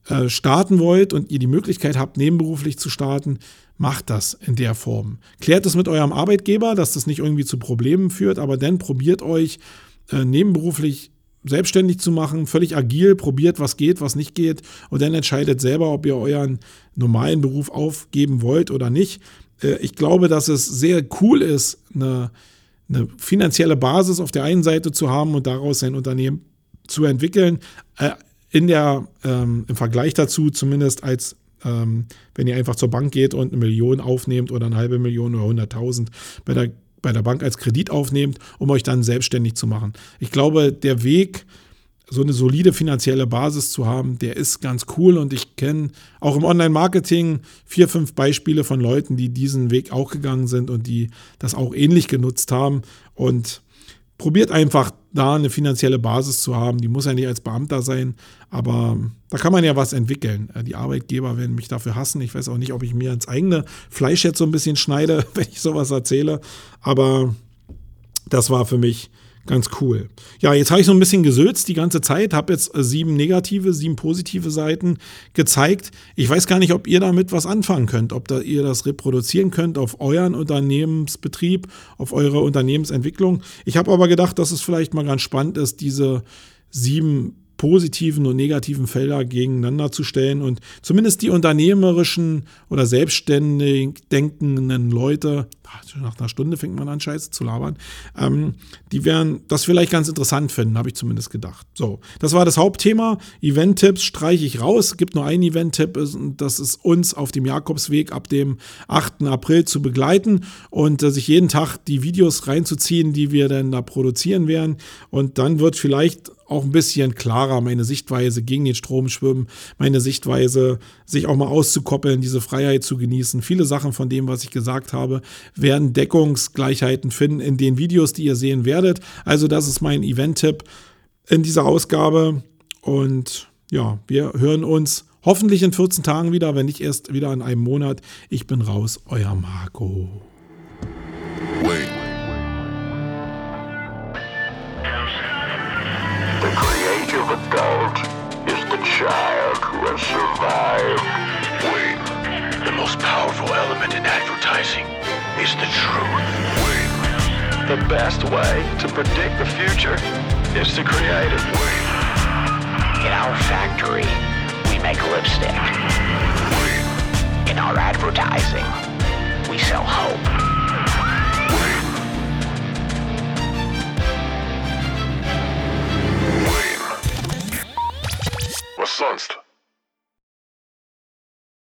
äh, starten wollt und ihr die Möglichkeit habt, nebenberuflich zu starten, macht das in der Form. Klärt es mit eurem Arbeitgeber, dass das nicht irgendwie zu Problemen führt, aber dann probiert euch äh, nebenberuflich selbstständig zu machen, völlig agil, probiert, was geht, was nicht geht und dann entscheidet selber, ob ihr euren normalen Beruf aufgeben wollt oder nicht. Äh, ich glaube, dass es sehr cool ist, eine, eine finanzielle Basis auf der einen Seite zu haben und daraus sein Unternehmen zu entwickeln. Äh, in der, ähm, Im Vergleich dazu, zumindest als ähm, wenn ihr einfach zur Bank geht und eine Million aufnehmt oder eine halbe Million oder 100.000 bei der, bei der Bank als Kredit aufnehmt, um euch dann selbstständig zu machen. Ich glaube, der Weg, so eine solide finanzielle Basis zu haben, der ist ganz cool und ich kenne auch im Online-Marketing vier, fünf Beispiele von Leuten, die diesen Weg auch gegangen sind und die das auch ähnlich genutzt haben und probiert einfach da eine finanzielle Basis zu haben. Die muss ja nicht als Beamter sein, aber da kann man ja was entwickeln. Äh, die Arbeitgeber werden mich dafür hassen. Ich weiß auch nicht, ob ich mir ins eigene Fleisch jetzt so ein bisschen schneide, wenn ich sowas erzähle, aber das war für mich ganz cool. Ja, jetzt habe ich so ein bisschen gesülzt die ganze Zeit, habe jetzt äh, sieben negative, sieben positive Seiten gezeigt. Ich weiß gar nicht, ob ihr damit was anfangen könnt, ob da ihr das reproduzieren könnt auf euren Unternehmensbetrieb, auf eure Unternehmensentwicklung. Ich habe aber gedacht, dass es vielleicht mal ganz spannend ist, diese sieben positiven und negativen Felder gegeneinander zu stellen und zumindest die unternehmerischen oder selbstständig denkenden Leute, nach einer Stunde fängt man an, Scheiße zu labern, ähm, die werden das vielleicht ganz interessant finden, habe ich zumindest gedacht. So, das war das Hauptthema. Event-Tipps streiche ich raus. Es gibt nur einen Event-Tipp, das ist uns auf dem Jakobsweg ab dem 8. April zu begleiten und äh, sich jeden Tag die Videos reinzuziehen, die wir dann da produzieren werden. Und dann wird vielleicht auch ein bisschen klarer, meine Sichtweise gegen den Strom schwimmen, meine Sichtweise, sich auch mal auszukoppeln, diese Freiheit zu genießen. Viele Sachen von dem, was ich gesagt habe, werden Deckungsgleichheiten finden in den Videos, die ihr sehen werdet. Also das ist mein Event-Tipp in dieser Ausgabe. Und ja, wir hören uns hoffentlich in 14 Tagen wieder, wenn nicht erst wieder in einem Monat. Ich bin raus, euer Marco. Wait. Child who has survived. The most powerful element in advertising is the truth. Wait. The best way to predict the future is to create it. Wait. In our factory, we make lipstick. Wait. In our advertising, Was sonst?